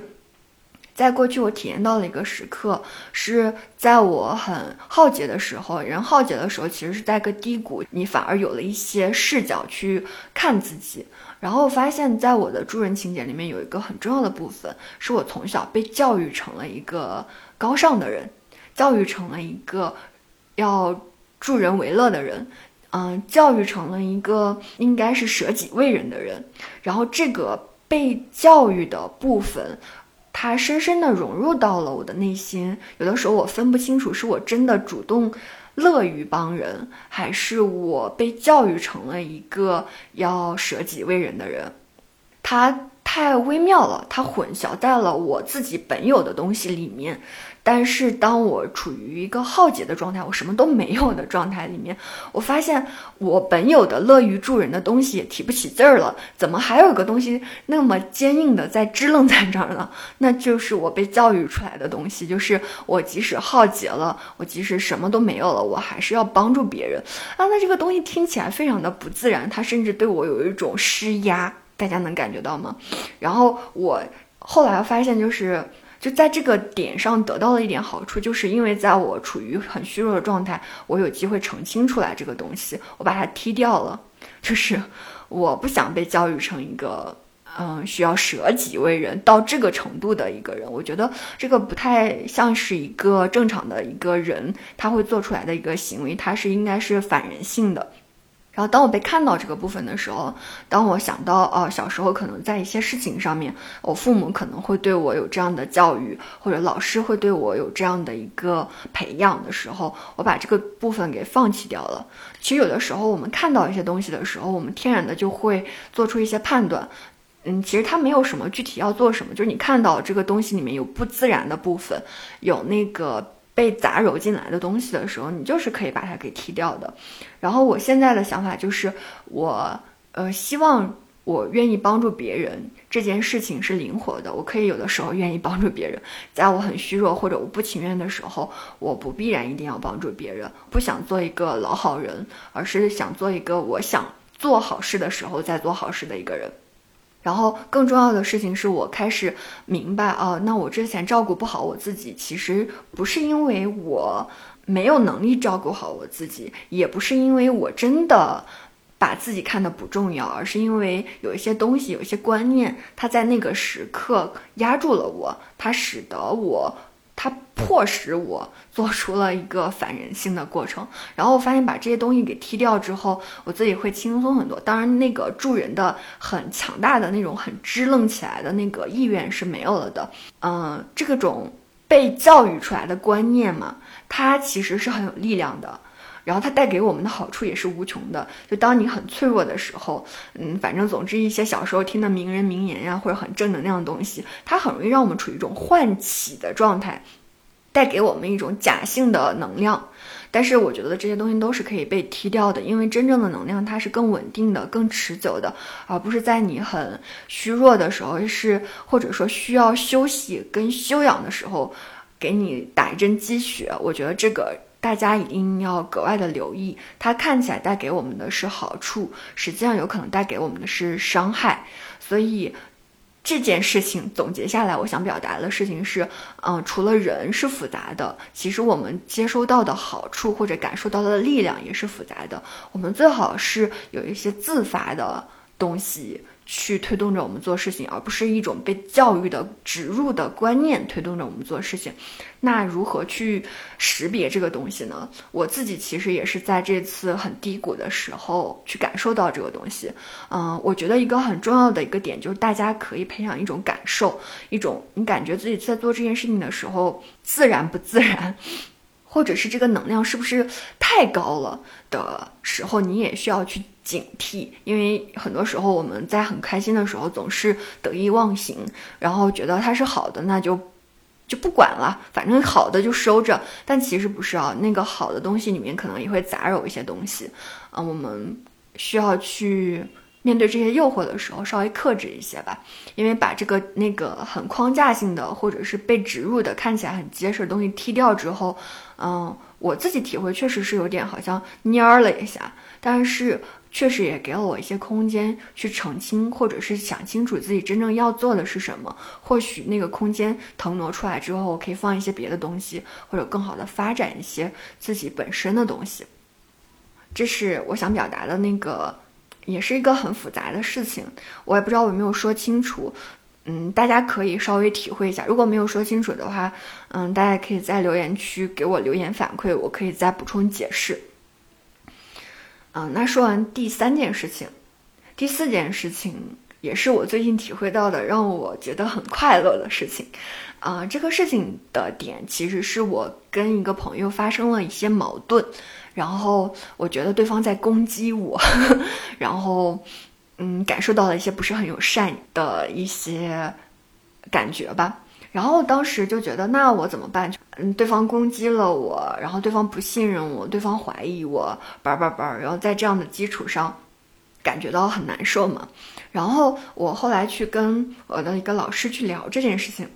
在过去，我体验到了一个时刻，是在我很耗竭的时候。人耗竭的时候，其实是在个低谷，你反而有了一些视角去看自己。然后发现，在我的助人情节里面，有一个很重要的部分，是我从小被教育成了一个高尚的人，教育成了一个要助人为乐的人，嗯，教育成了一个应该是舍己为人的人。然后这个被教育的部分。它深深地融入到了我的内心，有的时候我分不清楚是我真的主动乐于帮人，还是我被教育成了一个要舍己为人的人。它太微妙了，它混淆在了我自己本有的东西里面。但是当我处于一个耗竭的状态，我什么都没有的状态里面，我发现我本有的乐于助人的东西也提不起劲儿了。怎么还有个东西那么坚硬的在支棱在这儿呢？那就是我被教育出来的东西，就是我即使耗竭了，我即使什么都没有了，我还是要帮助别人啊。那这个东西听起来非常的不自然，它甚至对我有一种施压，大家能感觉到吗？然后我后来发现就是。就在这个点上得到了一点好处，就是因为在我处于很虚弱的状态，我有机会澄清出来这个东西，我把它踢掉了。就是我不想被教育成一个，嗯，需要舍己为人到这个程度的一个人。我觉得这个不太像是一个正常的一个人他会做出来的一个行为，他是应该是反人性的。然后，当我被看到这个部分的时候，当我想到，哦，小时候可能在一些事情上面，我父母可能会对我有这样的教育，或者老师会对我有这样的一个培养的时候，我把这个部分给放弃掉了。其实有的时候，我们看到一些东西的时候，我们天然的就会做出一些判断。嗯，其实它没有什么具体要做什么，就是你看到这个东西里面有不自然的部分，有那个。被杂糅进来的东西的时候，你就是可以把它给踢掉的。然后我现在的想法就是，我呃希望我愿意帮助别人这件事情是灵活的。我可以有的时候愿意帮助别人，在我很虚弱或者我不情愿的时候，我不必然一定要帮助别人。不想做一个老好人，而是想做一个我想做好事的时候再做好事的一个人。然后更重要的事情是我开始明白啊，那我之前照顾不好我自己，其实不是因为我没有能力照顾好我自己，也不是因为我真的把自己看得不重要，而是因为有一些东西、有一些观念，它在那个时刻压住了我，它使得我。它迫使我做出了一个反人性的过程，然后我发现把这些东西给踢掉之后，我自己会轻松很多。当然，那个助人的很强大的那种很支棱起来的那个意愿是没有了的。嗯，这个种被教育出来的观念嘛，它其实是很有力量的。然后它带给我们的好处也是无穷的。就当你很脆弱的时候，嗯，反正总之一些小时候听的名人名言呀，或者很正能量的东西，它很容易让我们处于一种唤起的状态。带给我们一种假性的能量。但是我觉得这些东西都是可以被踢掉的，因为真正的能量它是更稳定的、更持久的，而不是在你很虚弱的时候，是或者说需要休息跟休养的时候，给你打一针鸡血。我觉得这个大家一定要格外的留意，它看起来带给我们的是好处，实际上有可能带给我们的是伤害，所以。这件事情总结下来，我想表达的事情是，嗯，除了人是复杂的，其实我们接收到的好处或者感受到的力量也是复杂的。我们最好是有一些自发的东西。去推动着我们做事情，而不是一种被教育的植入的观念推动着我们做事情。那如何去识别这个东西呢？我自己其实也是在这次很低谷的时候去感受到这个东西。嗯，我觉得一个很重要的一个点就是大家可以培养一种感受，一种你感觉自己在做这件事情的时候自然不自然。或者是这个能量是不是太高了的时候，你也需要去警惕，因为很多时候我们在很开心的时候总是得意忘形，然后觉得它是好的，那就就不管了，反正好的就收着。但其实不是啊，那个好的东西里面可能也会杂糅一些东西，啊，我们需要去。面对这些诱惑的时候，稍微克制一些吧，因为把这个那个很框架性的或者是被植入的看起来很结实的东西踢掉之后，嗯，我自己体会确实是有点好像蔫了一下，但是确实也给了我一些空间去澄清，或者是想清楚自己真正要做的是什么。或许那个空间腾挪出来之后，我可以放一些别的东西，或者更好的发展一些自己本身的东西。这是我想表达的那个。也是一个很复杂的事情，我也不知道我有没有说清楚，嗯，大家可以稍微体会一下。如果没有说清楚的话，嗯，大家可以在留言区给我留言反馈，我可以再补充解释。嗯，那说完第三件事情，第四件事情也是我最近体会到的，让我觉得很快乐的事情。啊，这个事情的点其实是我跟一个朋友发生了一些矛盾。然后我觉得对方在攻击我，[laughs] 然后，嗯，感受到了一些不是很友善的一些感觉吧。然后当时就觉得，那我怎么办？嗯，对方攻击了我，然后对方不信任我，对方怀疑我，叭叭叭。然后在这样的基础上，感觉到很难受嘛。然后我后来去跟我的一个老师去聊这件事情，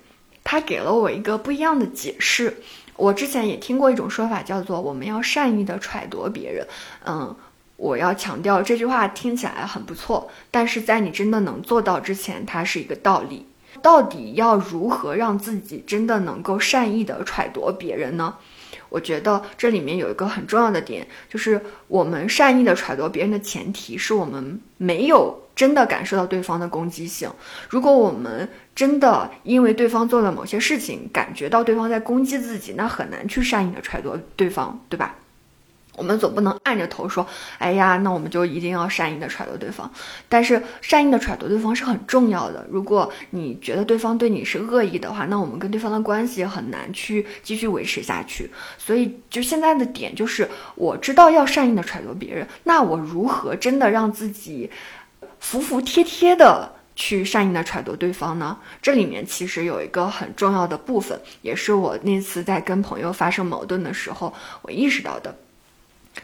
他给了我一个不一样的解释。我之前也听过一种说法，叫做我们要善意的揣度别人。嗯，我要强调这句话听起来很不错，但是在你真的能做到之前，它是一个道理。到底要如何让自己真的能够善意的揣度别人呢？我觉得这里面有一个很重要的点，就是我们善意的揣度别人的前提是我们没有真的感受到对方的攻击性。如果我们真的因为对方做了某些事情，感觉到对方在攻击自己，那很难去善意的揣度对方，对吧？我们总不能按着头说，哎呀，那我们就一定要善意的揣度对方。但是善意的揣度对方是很重要的。如果你觉得对方对你是恶意的话，那我们跟对方的关系很难去继续维持下去。所以，就现在的点就是，我知道要善意的揣度别人，那我如何真的让自己服服帖帖的去善意的揣度对方呢？这里面其实有一个很重要的部分，也是我那次在跟朋友发生矛盾的时候，我意识到的。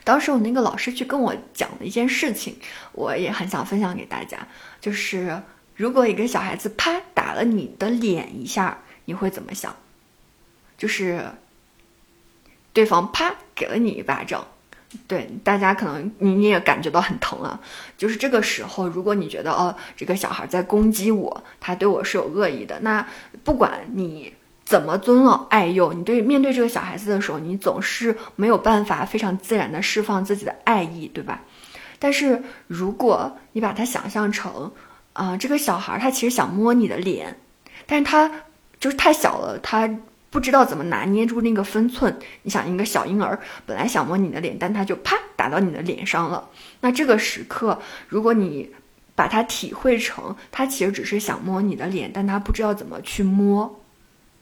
当时我那个老师去跟我讲的一件事情，我也很想分享给大家。就是如果一个小孩子啪打了你的脸一下，你会怎么想？就是对方啪给了你一巴掌，对大家可能你你也感觉到很疼啊。就是这个时候，如果你觉得哦，这个小孩在攻击我，他对我是有恶意的，那不管你。怎么尊老爱幼？你对面对这个小孩子的时候，你总是没有办法非常自然的释放自己的爱意，对吧？但是如果你把它想象成，啊，这个小孩他其实想摸你的脸，但是他就是太小了，他不知道怎么拿捏住那个分寸。你想一个小婴儿本来想摸你的脸，但他就啪打到你的脸上了。那这个时刻，如果你把它体会成，他其实只是想摸你的脸，但他不知道怎么去摸。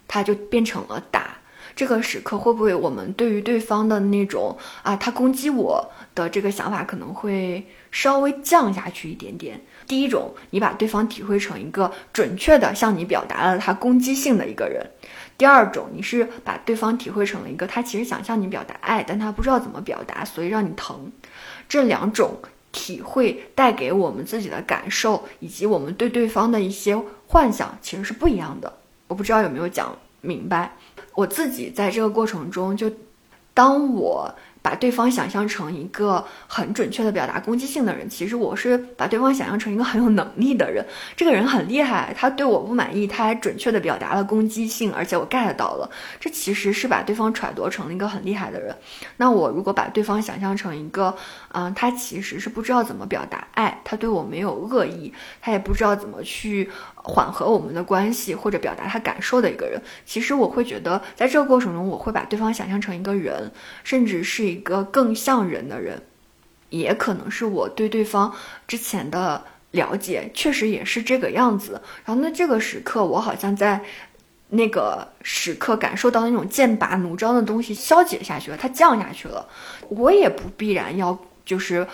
他就变成了打，这个时刻会不会我们对于对方的那种啊，他攻击我的这个想法可能会稍微降下去一点点？第一种，你把对方体会成一个准确的向你表达了他攻击性的一个人；第二种，你是把对方体会成了一个他其实想向你表达爱，但他不知道怎么表达，所以让你疼。这两种体会带给我们自己的感受，以及我们对对方的一些幻想，其实是不一样的。我不知道有没有讲明白。我自己在这个过程中，就当我。把对方想象成一个很准确的表达攻击性的人，其实我是把对方想象成一个很有能力的人。这个人很厉害，他对我不满意，他还准确的表达了攻击性，而且我 get 到了。这其实是把对方揣度成了一个很厉害的人。那我如果把对方想象成一个，嗯，他其实是不知道怎么表达爱，他对我没有恶意，他也不知道怎么去。缓和我们的关系或者表达他感受的一个人，其实我会觉得，在这个过程中，我会把对方想象成一个人，甚至是一个更像人的人，也可能是我对对方之前的了解确实也是这个样子。然后，那这个时刻，我好像在那个时刻感受到那种剑拔弩张的东西消解下去了，它降下去了，我也不必然要就是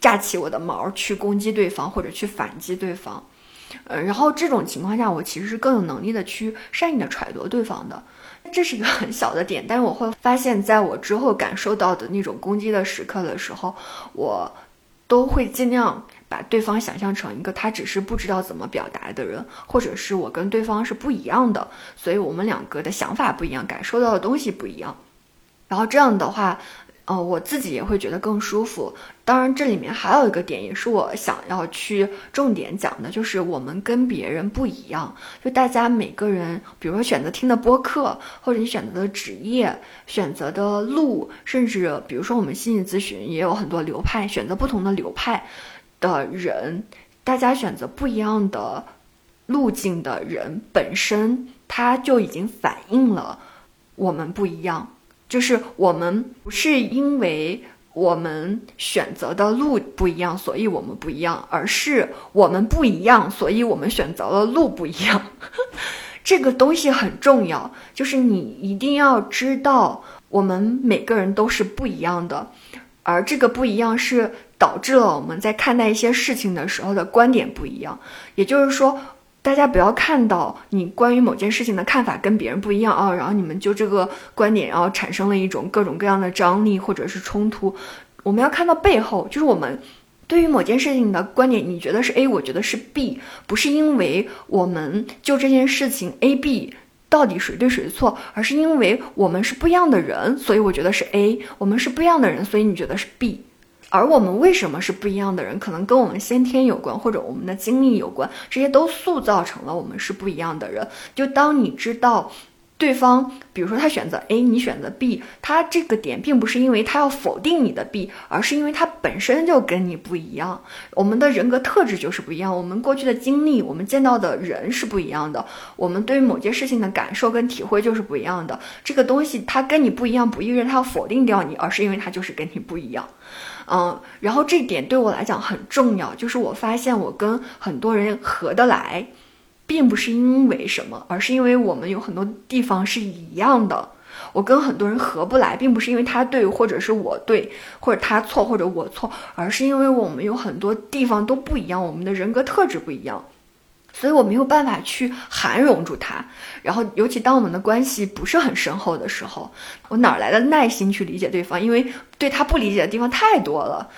架起我的毛去攻击对方或者去反击对方。呃，然后这种情况下，我其实是更有能力的去善意的揣度对方的，这是一个很小的点，但是我会发现，在我之后感受到的那种攻击的时刻的时候，我都会尽量把对方想象成一个他只是不知道怎么表达的人，或者是我跟对方是不一样的，所以我们两个的想法不一样，感受到的东西不一样，然后这样的话。呃，我自己也会觉得更舒服。当然，这里面还有一个点，也是我想要去重点讲的，就是我们跟别人不一样。就大家每个人，比如说选择听的播客，或者你选择的职业、选择的路，甚至比如说我们心理咨询也有很多流派，选择不同的流派的人，大家选择不一样的路径的人，本身他就已经反映了我们不一样。就是我们不是因为我们选择的路不一样，所以我们不一样，而是我们不一样，所以我们选择了路不一样。[laughs] 这个东西很重要，就是你一定要知道，我们每个人都是不一样的，而这个不一样是导致了我们在看待一些事情的时候的观点不一样。也就是说。大家不要看到你关于某件事情的看法跟别人不一样啊，然后你们就这个观点，然后产生了一种各种各样的张力或者是冲突。我们要看到背后，就是我们对于某件事情的观点，你觉得是 A，我觉得是 B，不是因为我们就这件事情 A、B 到底谁对谁错，而是因为我们是不一样的人，所以我觉得是 A；我们是不一样的人，所以你觉得是 B。而我们为什么是不一样的人？可能跟我们先天有关，或者我们的经历有关，这些都塑造成了我们是不一样的人。就当你知道对方，比如说他选择 A，你选择 B，他这个点并不是因为他要否定你的 B，而是因为他本身就跟你不一样。我们的人格特质就是不一样，我们过去的经历，我们见到的人是不一样的，我们对于某件事情的感受跟体会就是不一样的。这个东西它跟你不一样，不意味着他要否定掉你，而是因为他就是跟你不一样。嗯，然后这点对我来讲很重要，就是我发现我跟很多人合得来，并不是因为什么，而是因为我们有很多地方是一样的。我跟很多人合不来，并不是因为他对或者是我对，或者他错或者我错，而是因为我们有很多地方都不一样，我们的人格特质不一样。所以我没有办法去涵容住他，然后尤其当我们的关系不是很深厚的时候，我哪来的耐心去理解对方？因为对他不理解的地方太多了。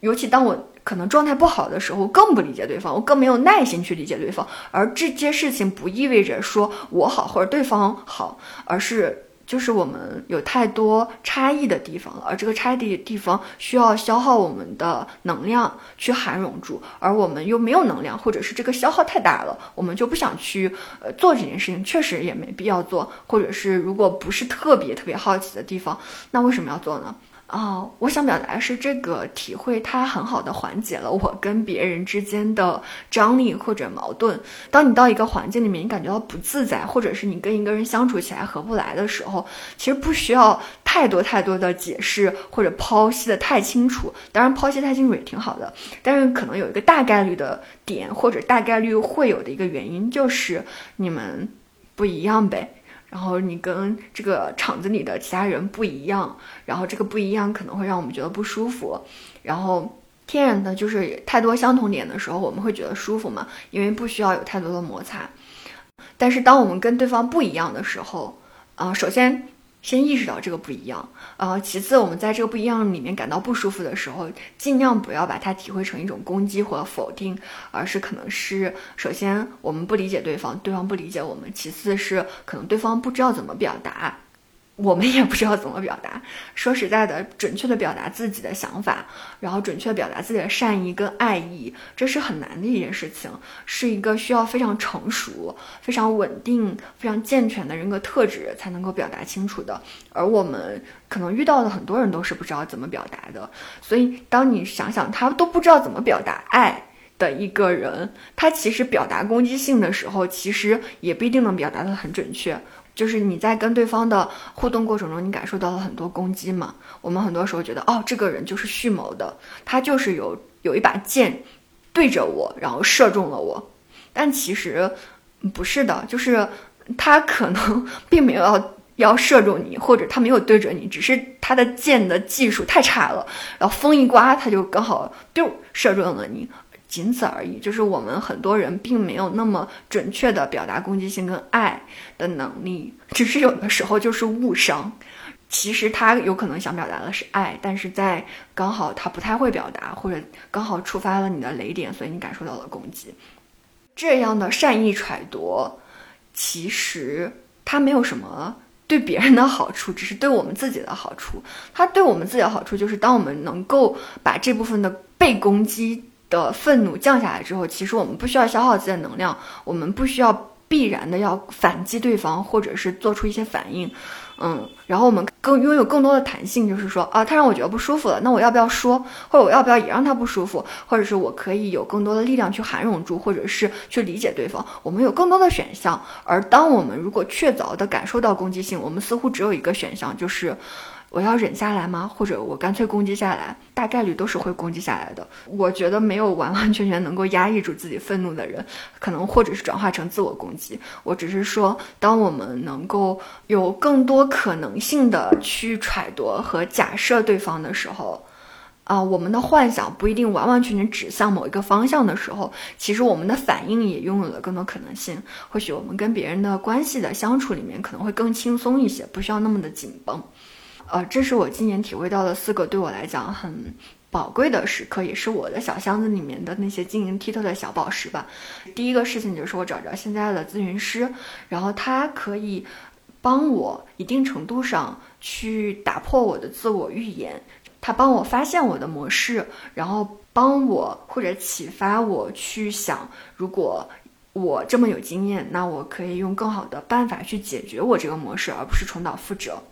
尤其当我可能状态不好的时候，更不理解对方，我更没有耐心去理解对方。而这件事情不意味着说我好或者对方好，而是。就是我们有太多差异的地方了，而这个差异的地方需要消耗我们的能量去涵容住，而我们又没有能量，或者是这个消耗太大了，我们就不想去呃做这件事情，确实也没必要做，或者是如果不是特别特别好奇的地方，那为什么要做呢？哦，我想表达的是这个体会，它很好的缓解了我跟别人之间的张力或者矛盾。当你到一个环境里面，你感觉到不自在，或者是你跟一个人相处起来合不来的时候，其实不需要太多太多的解释或者剖析的太清楚。当然，剖析太清楚也挺好的，但是可能有一个大概率的点，或者大概率会有的一个原因，就是你们不一样呗。然后你跟这个厂子里的其他人不一样，然后这个不一样可能会让我们觉得不舒服，然后天然的就是太多相同点的时候，我们会觉得舒服嘛，因为不需要有太多的摩擦。但是当我们跟对方不一样的时候，啊，首先先意识到这个不一样，呃，其次我们在这个不一样里面感到不舒服的时候，尽量不要把它体会成一种攻击或否定，而是可能是首先我们不理解对方，对方不理解我们，其次是可能对方不知道怎么表达。我们也不知道怎么表达。[laughs] 说实在的，准确的表达自己的想法，然后准确表达自己的善意跟爱意，这是很难的一件事情，是一个需要非常成熟、非常稳定、非常健全的人格特质才能够表达清楚的。而我们可能遇到的很多人都是不知道怎么表达的。所以，当你想想他都不知道怎么表达爱的一个人，他其实表达攻击性的时候，其实也不一定能表达的很准确。就是你在跟对方的互动过程中，你感受到了很多攻击嘛？我们很多时候觉得，哦，这个人就是蓄谋的，他就是有有一把剑对着我，然后射中了我。但其实不是的，就是他可能 [laughs] 并没有要要射中你，或者他没有对着你，只是他的剑的技术太差了，然后风一刮，他就刚好丢射中了你。仅此而已，就是我们很多人并没有那么准确的表达攻击性跟爱的能力，只是有的时候就是误伤。其实他有可能想表达的是爱，但是在刚好他不太会表达，或者刚好触发了你的雷点，所以你感受到了攻击。这样的善意揣度，其实它没有什么对别人的好处，只是对我们自己的好处。它对我们自己的好处就是，当我们能够把这部分的被攻击。的愤怒降下来之后，其实我们不需要消耗自己的能量，我们不需要必然的要反击对方，或者是做出一些反应，嗯，然后我们更拥有更多的弹性，就是说啊，他让我觉得不舒服了，那我要不要说，或者我要不要也让他不舒服，或者是我可以有更多的力量去含容住，或者是去理解对方，我们有更多的选项。而当我们如果确凿的感受到攻击性，我们似乎只有一个选项，就是。我要忍下来吗？或者我干脆攻击下来？大概率都是会攻击下来的。我觉得没有完完全全能够压抑住自己愤怒的人，可能或者是转化成自我攻击。我只是说，当我们能够有更多可能性的去揣度和假设对方的时候，啊，我们的幻想不一定完完全全指向某一个方向的时候，其实我们的反应也拥有了更多可能性。或许我们跟别人的关系的相处里面可能会更轻松一些，不需要那么的紧绷。呃，这是我今年体会到的四个对我来讲很宝贵的时刻，也是我的小箱子里面的那些晶莹剔透的小宝石吧。第一个事情就是我找着现在的咨询师，然后他可以帮我一定程度上去打破我的自我预言，他帮我发现我的模式，然后帮我或者启发我去想，如果我这么有经验，那我可以用更好的办法去解决我这个模式，而不是重蹈覆辙。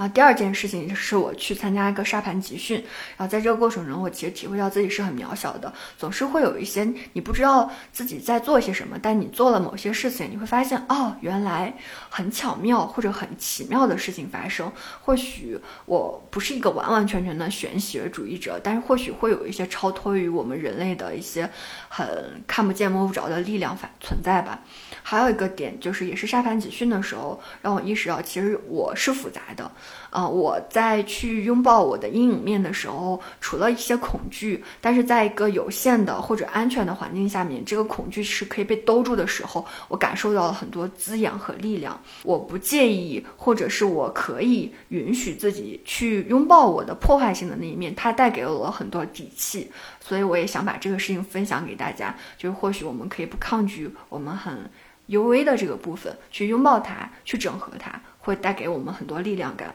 然后第二件事情是我去参加一个沙盘集训，然后在这个过程中，我其实体会到自己是很渺小的，总是会有一些你不知道自己在做些什么，但你做了某些事情，你会发现哦，原来很巧妙或者很奇妙的事情发生。或许我不是一个完完全全的玄学主义者，但是或许会有一些超脱于我们人类的一些很看不见摸不着的力量反存在吧。还有一个点就是，也是沙盘集训的时候，让我意识到，其实我是复杂的。呃，我在去拥抱我的阴影面的时候，除了一些恐惧，但是在一个有限的或者安全的环境下面，这个恐惧是可以被兜住的时候，我感受到了很多滋养和力量。我不介意，或者是我可以允许自己去拥抱我的破坏性的那一面，它带给了我很多底气。所以我也想把这个事情分享给大家，就是或许我们可以不抗拒我们很幽微的这个部分，去拥抱它，去整合它，会带给我们很多力量感。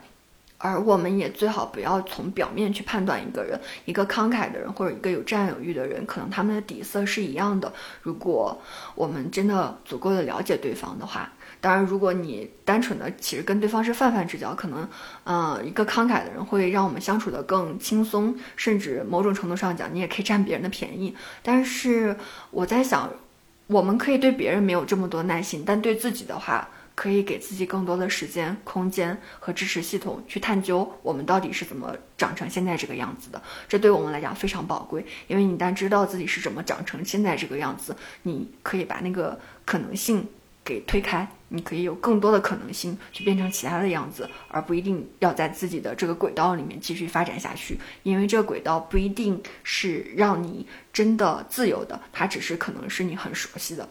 而我们也最好不要从表面去判断一个人，一个慷慨的人或者一个有占有欲的人，可能他们的底色是一样的。如果我们真的足够的了解对方的话，当然，如果你单纯的其实跟对方是泛泛之交，可能，呃，一个慷慨的人会让我们相处的更轻松，甚至某种程度上讲，你也可以占别人的便宜。但是我在想，我们可以对别人没有这么多耐心，但对自己的话。可以给自己更多的时间、空间和支持系统去探究我们到底是怎么长成现在这个样子的。这对我们来讲非常宝贵，因为你一旦知道自己是怎么长成现在这个样子，你可以把那个可能性给推开，你可以有更多的可能性去变成其他的样子，而不一定要在自己的这个轨道里面继续发展下去，因为这个轨道不一定是让你真的自由的，它只是可能是你很熟悉的。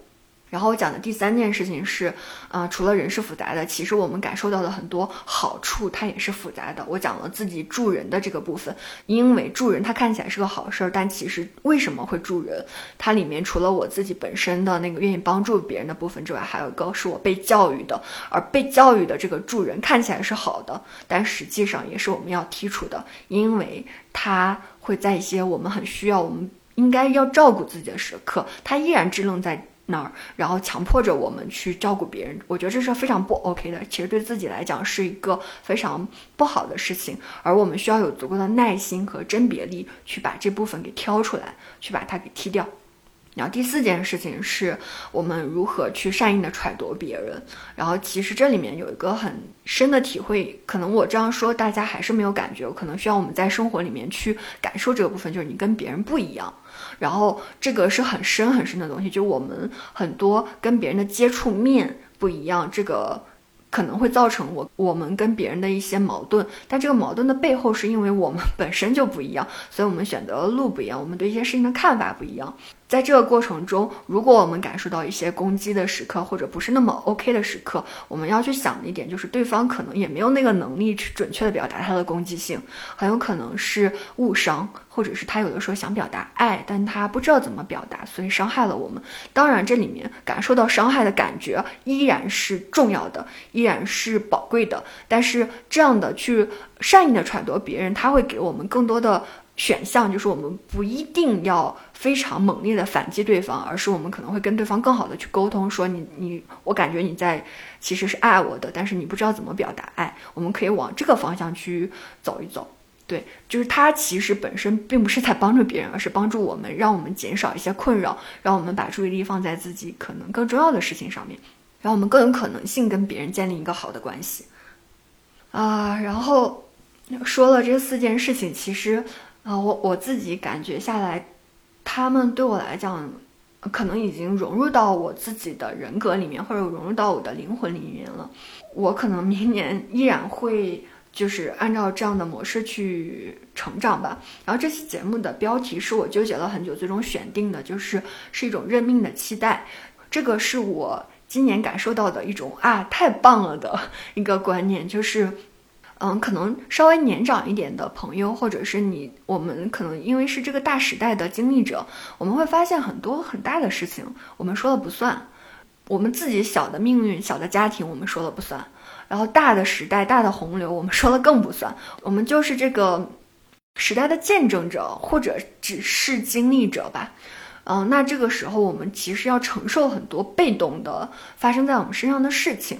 然后我讲的第三件事情是，呃，除了人是复杂的，其实我们感受到的很多好处，它也是复杂的。我讲了自己助人的这个部分，因为助人它看起来是个好事儿，但其实为什么会助人？它里面除了我自己本身的那个愿意帮助别人的部分之外，还有一个是我被教育的，而被教育的这个助人看起来是好的，但实际上也是我们要剔除的，因为它会在一些我们很需要、我们应该要照顾自己的时刻，它依然支棱在。那儿，然后强迫着我们去照顾别人，我觉得这是非常不 OK 的。其实对自己来讲是一个非常不好的事情，而我们需要有足够的耐心和甄别力，去把这部分给挑出来，去把它给踢掉。然后第四件事情是我们如何去善意的揣度别人。然后其实这里面有一个很深的体会，可能我这样说大家还是没有感觉，可能需要我们在生活里面去感受这个部分，就是你跟别人不一样。然后这个是很深很深的东西，就我们很多跟别人的接触面不一样，这个可能会造成我我们跟别人的一些矛盾。但这个矛盾的背后是因为我们 [laughs] 本身就不一样，所以我们选择的路不一样，我们对一些事情的看法不一样。在这个过程中，如果我们感受到一些攻击的时刻，或者不是那么 OK 的时刻，我们要去想的一点就是，对方可能也没有那个能力去准确的表达他的攻击性，很有可能是误伤，或者是他有的时候想表达爱，但他不知道怎么表达，所以伤害了我们。当然，这里面感受到伤害的感觉依然是重要的，依然是宝贵的。但是这样的去善意的揣度别人，他会给我们更多的。选项就是我们不一定要非常猛烈的反击对方，而是我们可能会跟对方更好的去沟通，说你你我感觉你在其实是爱我的，但是你不知道怎么表达爱，我们可以往这个方向去走一走。对，就是他其实本身并不是在帮助别人，而是帮助我们，让我们减少一些困扰，让我们把注意力放在自己可能更重要的事情上面，让我们更有可能性跟别人建立一个好的关系。啊，然后说了这四件事情，其实。啊，我我自己感觉下来，他们对我来讲，可能已经融入到我自己的人格里面，或者融入到我的灵魂里面了。我可能明年依然会就是按照这样的模式去成长吧。然后这期节目的标题是我纠结了很久，最终选定的就是是一种认命的期待。这个是我今年感受到的一种啊，太棒了的一个观念，就是。嗯，可能稍微年长一点的朋友，或者是你，我们可能因为是这个大时代的经历者，我们会发现很多很大的事情，我们说了不算。我们自己小的命运、小的家庭，我们说了不算。然后大的时代、大的洪流，我们说了更不算。我们就是这个时代的见证者，或者只是经历者吧。嗯，那这个时候，我们其实要承受很多被动的发生在我们身上的事情。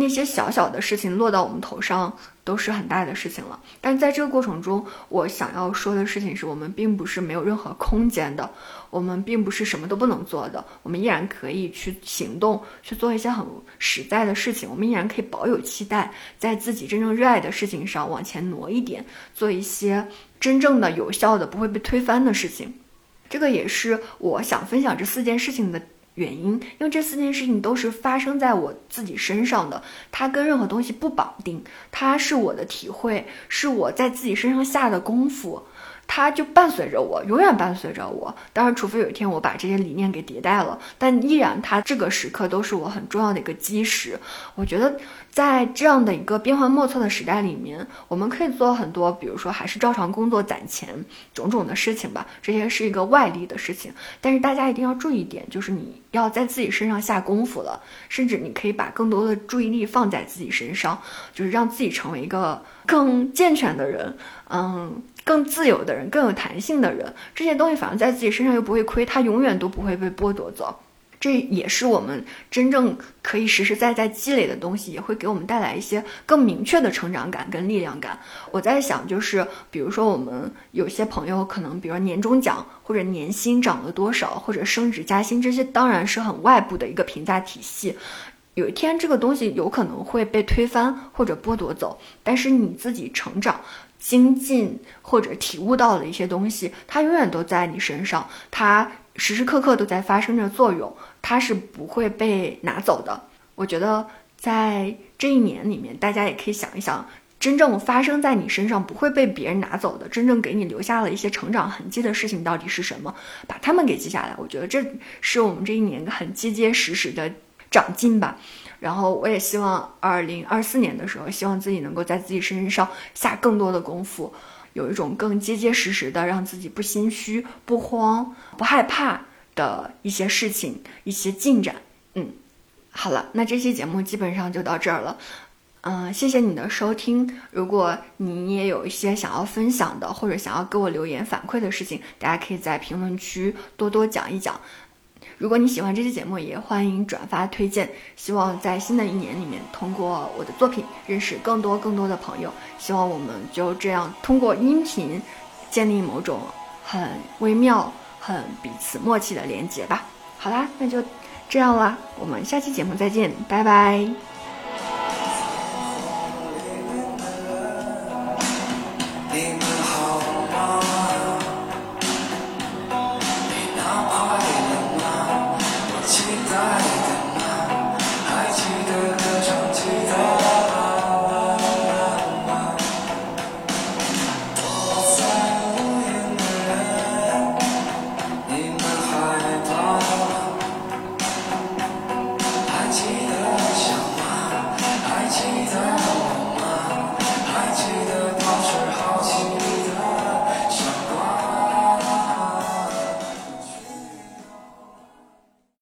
那些小小的事情落到我们头上都是很大的事情了，但在这个过程中，我想要说的事情是我们并不是没有任何空间的，我们并不是什么都不能做的，我们依然可以去行动，去做一些很实在的事情，我们依然可以保有期待，在自己真正热爱的事情上往前挪一点，做一些真正的有效的不会被推翻的事情。这个也是我想分享这四件事情的。原因，因为这四件事情都是发生在我自己身上的，它跟任何东西不绑定，它是我的体会，是我在自己身上下的功夫。它就伴随着我，永远伴随着我。当然，除非有一天我把这些理念给迭代了，但依然它这个时刻都是我很重要的一个基石。我觉得在这样的一个变幻莫测的时代里面，我们可以做很多，比如说还是照常工作攒钱，种种的事情吧。这些是一个外力的事情，但是大家一定要注意一点，就是你要在自己身上下功夫了，甚至你可以把更多的注意力放在自己身上，就是让自己成为一个更健全的人。嗯。更自由的人，更有弹性的人，这些东西反而在自己身上又不会亏，他永远都不会被剥夺走。这也是我们真正可以实实在在积累的东西，也会给我们带来一些更明确的成长感跟力量感。我在想，就是比如说我们有些朋友可能，比如说年终奖或者年薪涨了多少，或者升职加薪，这些当然是很外部的一个评价体系。有一天这个东西有可能会被推翻或者剥夺走，但是你自己成长。精进或者体悟到的一些东西，它永远都在你身上，它时时刻刻都在发生着作用，它是不会被拿走的。我觉得在这一年里面，大家也可以想一想，真正发生在你身上不会被别人拿走的，真正给你留下了一些成长痕迹的事情到底是什么？把它们给记下来。我觉得这是我们这一年很结结实实的长进吧。然后我也希望二零二四年的时候，希望自己能够在自己身上下更多的功夫，有一种更结结实实的，让自己不心虚、不慌、不害怕的一些事情、一些进展。嗯，好了，那这期节目基本上就到这儿了。嗯，谢谢你的收听。如果你也有一些想要分享的，或者想要给我留言反馈的事情，大家可以在评论区多多讲一讲。如果你喜欢这期节目，也欢迎转发推荐。希望在新的一年里面，通过我的作品认识更多更多的朋友。希望我们就这样通过音频建立某种很微妙、很彼此默契的连接吧。好啦，那就这样啦，我们下期节目再见，拜拜。